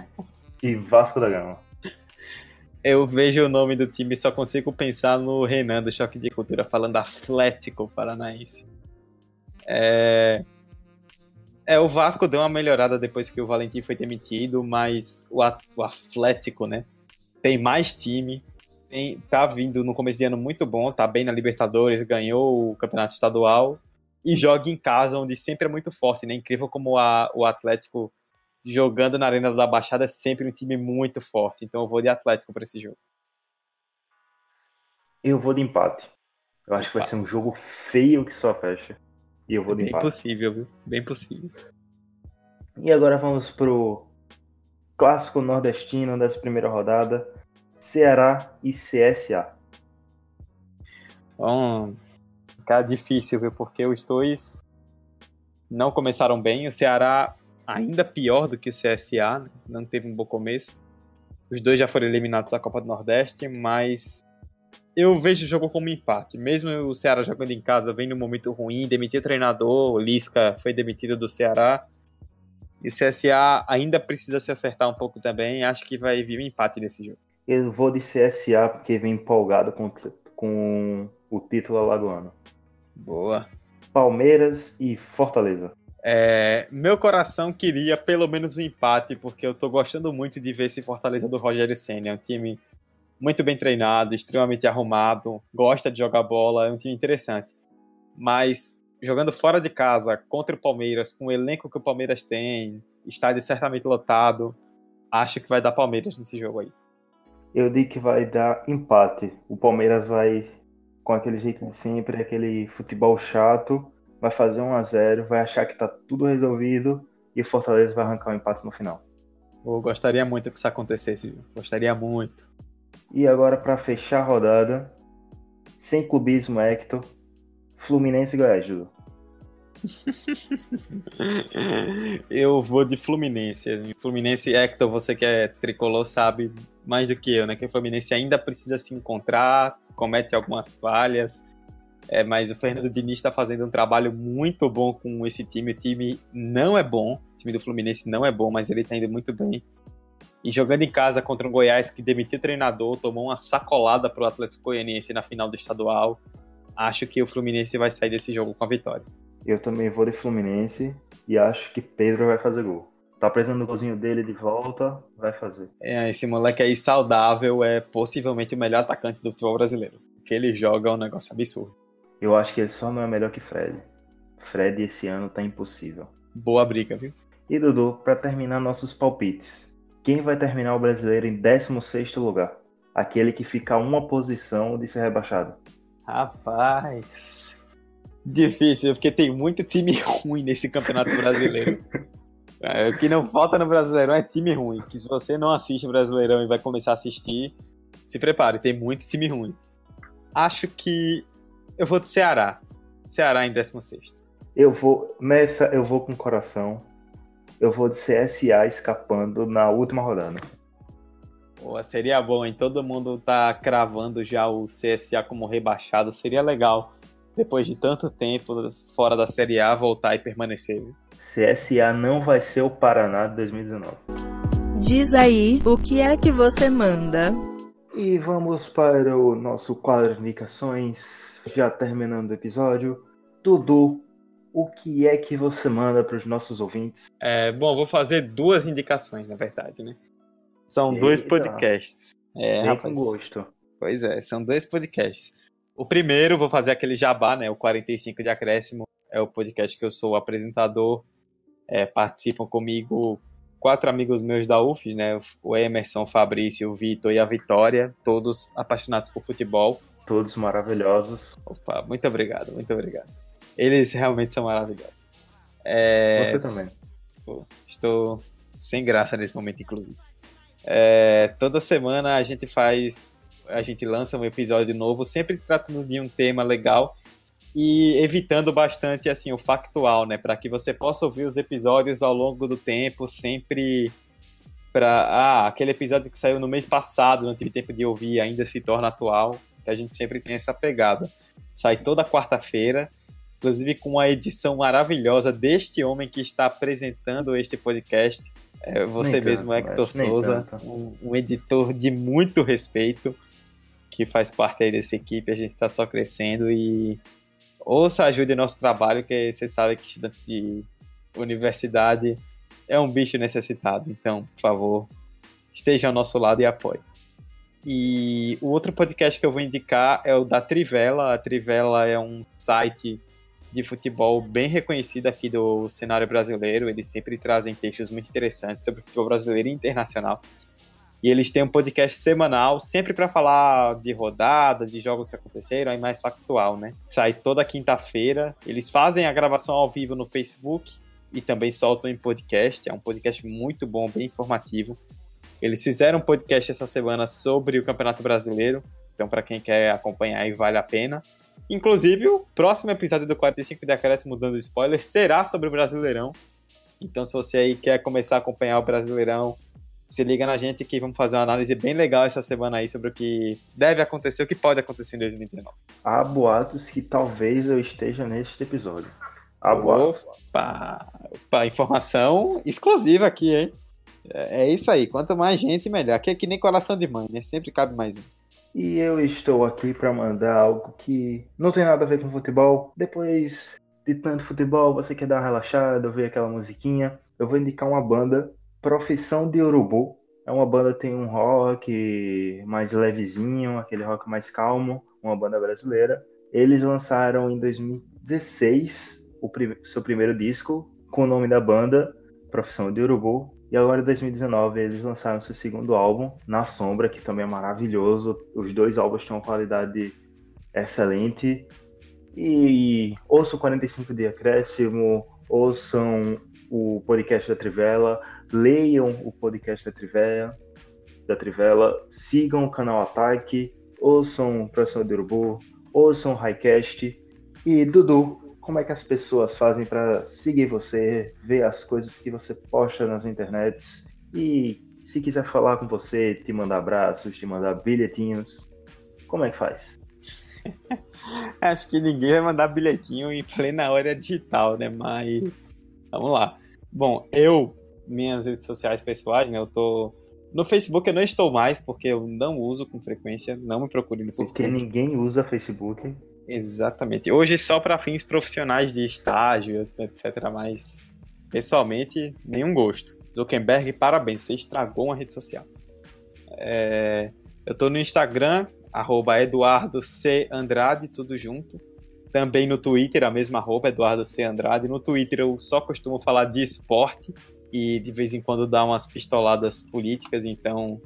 [laughs] e Vasco da Gama eu vejo o nome do time e só consigo pensar no Renan do Choque de Cultura falando Atlético Paranaense. É... é, o Vasco deu uma melhorada depois que o Valentim foi demitido, mas o, o Atlético, né, tem mais time, tem, tá vindo no começo de ano muito bom, tá bem na Libertadores, ganhou o Campeonato Estadual e joga em casa, onde sempre é muito forte, né? Incrível como a, o Atlético jogando na Arena da Baixada é sempre um time muito forte. Então eu vou de Atlético para esse jogo. Eu vou de empate. Eu acho que vai ser um jogo feio que só fecha. E eu vou de Bem empate. Bem possível, viu? Bem possível. E agora vamos pro clássico nordestino dessa primeira rodada. Ceará e CSA. Bom, ficar difícil, viu? Porque os dois não começaram bem. O Ceará ainda pior do que o CSA, né? não teve um bom começo. Os dois já foram eliminados da Copa do Nordeste, mas eu vejo o jogo como empate. Mesmo o Ceará jogando em casa, vem num momento ruim, demitiu o treinador, o Lisca foi demitido do Ceará. E o CSA ainda precisa se acertar um pouco também. Acho que vai vir um empate nesse jogo. Eu vou de CSA porque vem empolgado com, com o título alagoano. Boa. Palmeiras e Fortaleza. É, meu coração queria pelo menos um empate, porque eu tô gostando muito de ver esse Fortaleza do Rogério Senna. É um time muito bem treinado, extremamente arrumado, gosta de jogar bola, é um time interessante. Mas jogando fora de casa contra o Palmeiras, com o elenco que o Palmeiras tem, estádio certamente lotado, acho que vai dar Palmeiras nesse jogo aí. Eu digo que vai dar empate. O Palmeiras vai com aquele jeito de sempre, aquele futebol chato vai fazer 1 a 0 vai achar que está tudo resolvido e o Fortaleza vai arrancar o um empate no final. Eu gostaria muito que isso acontecesse, viu? gostaria muito. E agora para fechar a rodada, sem clubismo Hector, Fluminense e Goiás, Judo. [laughs] eu vou de Fluminense. Fluminense, Hector, você que é tricolor sabe mais do que eu, né? Que o Fluminense ainda precisa se encontrar, comete algumas falhas, é, mas o Fernando Diniz está fazendo um trabalho muito bom com esse time. O time não é bom, o time do Fluminense não é bom, mas ele está indo muito bem. E jogando em casa contra um Goiás que demitiu o treinador, tomou uma sacolada para o Atlético Goianiense na final do estadual. Acho que o Fluminense vai sair desse jogo com a vitória. Eu também vou de Fluminense e acho que Pedro vai fazer gol. Tá precisando do golzinho dele de volta, vai fazer. É, esse moleque aí saudável é possivelmente o melhor atacante do futebol brasileiro. O que ele joga é um negócio absurdo. Eu acho que ele só não é melhor que Fred. Fred esse ano tá impossível. Boa briga, viu? E Dudu, para terminar nossos palpites. Quem vai terminar o brasileiro em 16 lugar? Aquele que fica a uma posição de ser rebaixado. Rapaz. Difícil, porque tem muito time [laughs] ruim nesse campeonato brasileiro. [laughs] É, o que não falta no Brasileirão é time ruim. Que se você não assiste o Brasileirão e vai começar a assistir, se prepare, tem muito time ruim. Acho que eu vou de Ceará. Ceará em 16. Eu vou. Nessa, eu vou com o coração. Eu vou de CSA escapando na última rodada. Pô, seria bom, hein? Todo mundo tá cravando já o CSA como rebaixado. Seria legal, depois de tanto tempo fora da Série A, voltar e permanecer. Viu? CSA não vai ser o Paraná de 2019. Diz aí, o que é que você manda? E vamos para o nosso quadro de indicações, já terminando o episódio. Dudu, o que é que você manda para os nossos ouvintes? É, bom, vou fazer duas indicações, na verdade, né? São Eita. dois podcasts. É, Bem rapaz. com gosto. Pois é, são dois podcasts. O primeiro, vou fazer aquele jabá, né? O 45 de Acréscimo. É o podcast que eu sou apresentador. É, participam comigo quatro amigos meus da UFES, né? O Emerson, o Fabrício, o Vitor e a Vitória. Todos apaixonados por futebol. Todos maravilhosos. Opa, muito obrigado, muito obrigado. Eles realmente são maravilhosos. É, Você também. Pô, estou sem graça nesse momento, inclusive. É, toda semana a gente faz, a gente lança um episódio novo, sempre tratando de um tema legal e evitando bastante assim o factual, né, para que você possa ouvir os episódios ao longo do tempo, sempre para ah, aquele episódio que saiu no mês passado, não tive tempo de ouvir, ainda se torna atual. Que a gente sempre tem essa pegada. Sai toda quarta-feira, inclusive com uma edição maravilhosa deste homem que está apresentando este podcast. É você Nem mesmo, tanto, Hector Souza, um, um editor de muito respeito, que faz parte aí dessa equipe. A gente está só crescendo e ouça, ajude nosso trabalho, que você sabe que estudante de universidade é um bicho necessitado. Então, por favor, esteja ao nosso lado e apoie. E o outro podcast que eu vou indicar é o da Trivela. A Trivela é um site de futebol bem reconhecido aqui do cenário brasileiro. Eles sempre trazem textos muito interessantes sobre futebol brasileiro e internacional. E eles têm um podcast semanal, sempre para falar de rodada, de jogos que aconteceram, aí mais factual, né? Sai toda quinta-feira. Eles fazem a gravação ao vivo no Facebook e também soltam em podcast. É um podcast muito bom, bem informativo. Eles fizeram um podcast essa semana sobre o Campeonato Brasileiro, então para quem quer acompanhar aí vale a pena. Inclusive, o próximo episódio do 45 de Acréscimo, dando spoiler, [laughs] será sobre o Brasileirão. Então, se você aí quer começar a acompanhar o Brasileirão, se liga na gente que vamos fazer uma análise bem legal essa semana aí sobre o que deve acontecer, o que pode acontecer em 2019. Há boatos que talvez eu esteja neste episódio. Há boatos. Opa, opa, informação exclusiva aqui, hein? É é isso aí, quanto mais gente, melhor. Aqui é que nem coração de mãe, né? Sempre cabe mais um. E eu estou aqui para mandar algo que não tem nada a ver com futebol. Depois de tanto futebol, você quer dar uma relaxada, ouvir aquela musiquinha. Eu vou indicar uma banda, Profissão de Urubu. É uma banda que tem um rock mais levezinho, aquele rock mais calmo, uma banda brasileira. Eles lançaram em 2016 o prim- seu primeiro disco com o nome da banda, Profissão de Urubu. E agora em 2019 eles lançaram seu segundo álbum, Na Sombra, que também é maravilhoso. Os dois álbuns têm uma qualidade excelente. E ouçam 45 de Acréscimo, ouçam o podcast da Trivela, leiam o podcast da Trivela, da Trivela sigam o canal Ataque, ouçam o Professor de Urubu, ouçam o Highcast. E Dudu, como é que as pessoas fazem para seguir você, ver as coisas que você posta nas internets e se quiser falar com você, te mandar abraços, te mandar bilhetinhos, como é que faz? [laughs] Acho que ninguém vai mandar bilhetinho em plena hora digital, né? Mas vamos lá. Bom, eu, minhas redes sociais pessoais, né? Eu tô. No Facebook eu não estou mais, porque eu não uso com frequência. Não me procure no Facebook. Porque ninguém usa Facebook. Exatamente. Hoje só para fins profissionais de estágio, etc. Mas pessoalmente, nenhum gosto. Zuckerberg, parabéns, você estragou uma rede social. É, eu tô no Instagram, arroba Eduardo C. Andrade, tudo junto. Também no Twitter, a mesma arroba, Eduardo C. Andrade. No Twitter eu só costumo falar de esporte e de vez em quando dar umas pistoladas políticas, então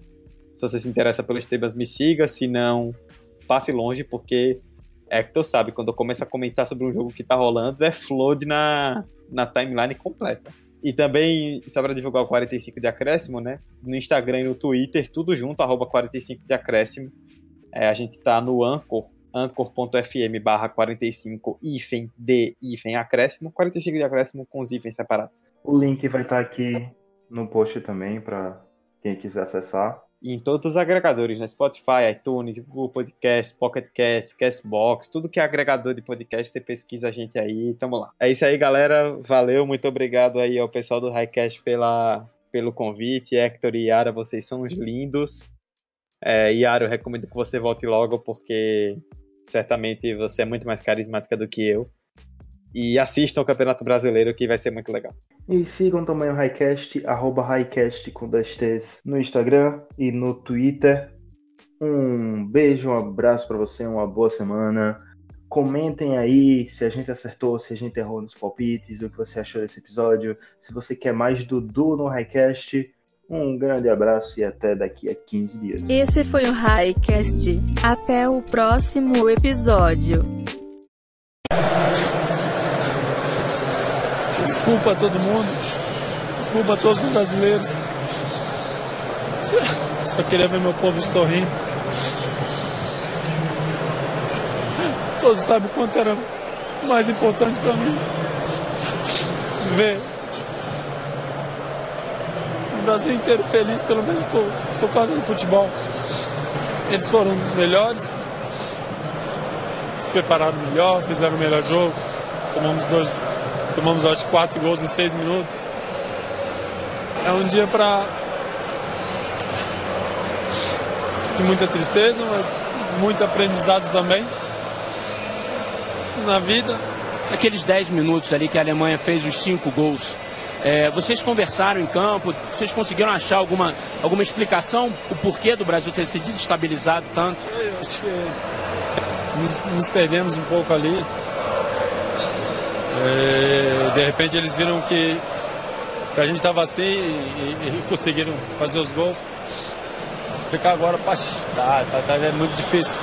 se você se interessa pelos temas, me siga, se não, passe longe, porque é que tu sabe, quando eu começo a comentar sobre um jogo que tá rolando, é flood na, na timeline completa. E também, só para divulgar o 45 de acréscimo, né? No Instagram e no Twitter, tudo junto, arroba 45 de acréscimo. É, a gente tá no Anchor, anchor.fm barra 45 hífen de hífen acréscimo, 45 de acréscimo com os hífens separados. O link vai estar aqui no post também para quem quiser acessar. E em todos os agregadores, né? Spotify, iTunes, Google Podcast, Pocket Cast, Castbox, tudo que é agregador de podcast, você pesquisa a gente aí, tamo lá. É isso aí, galera. Valeu, muito obrigado aí ao pessoal do Highcast pela, pelo convite. Hector e Yara, vocês são os lindos. É, Yara, eu recomendo que você volte logo, porque certamente você é muito mais carismática do que eu. E assistam o Campeonato Brasileiro, que vai ser muito legal. E sigam também o Highcast, arroba Highcast com dois T's no Instagram e no Twitter. Um beijo, um abraço para você, uma boa semana. Comentem aí se a gente acertou, se a gente errou nos palpites, o que você achou desse episódio. Se você quer mais Dudu no Highcast, um grande abraço e até daqui a 15 dias. Esse foi o Highcast. Até o próximo episódio. Desculpa a todo mundo. Desculpa a todos os brasileiros. Só queria ver meu povo sorrindo. Todos sabem o quanto era mais importante para mim. Ver Brasil inteiro feliz, pelo menos por, por causa do futebol. Eles foram melhores, se prepararam melhor, fizeram o melhor jogo. Tomamos dois, tomamos acho quatro gols em seis minutos. É um dia para de muita tristeza, mas muito aprendizado também na vida. Aqueles 10 minutos ali que a Alemanha fez os cinco gols, é, vocês conversaram em campo, vocês conseguiram achar alguma, alguma explicação o porquê do Brasil ter se desestabilizado tanto? Eu acho que nos, nos perdemos um pouco ali. É, de repente eles viram que, que a gente estava assim e, e, conseguiram fazer os gols. Explicar agora, tá, tá, tá, é muito difícil.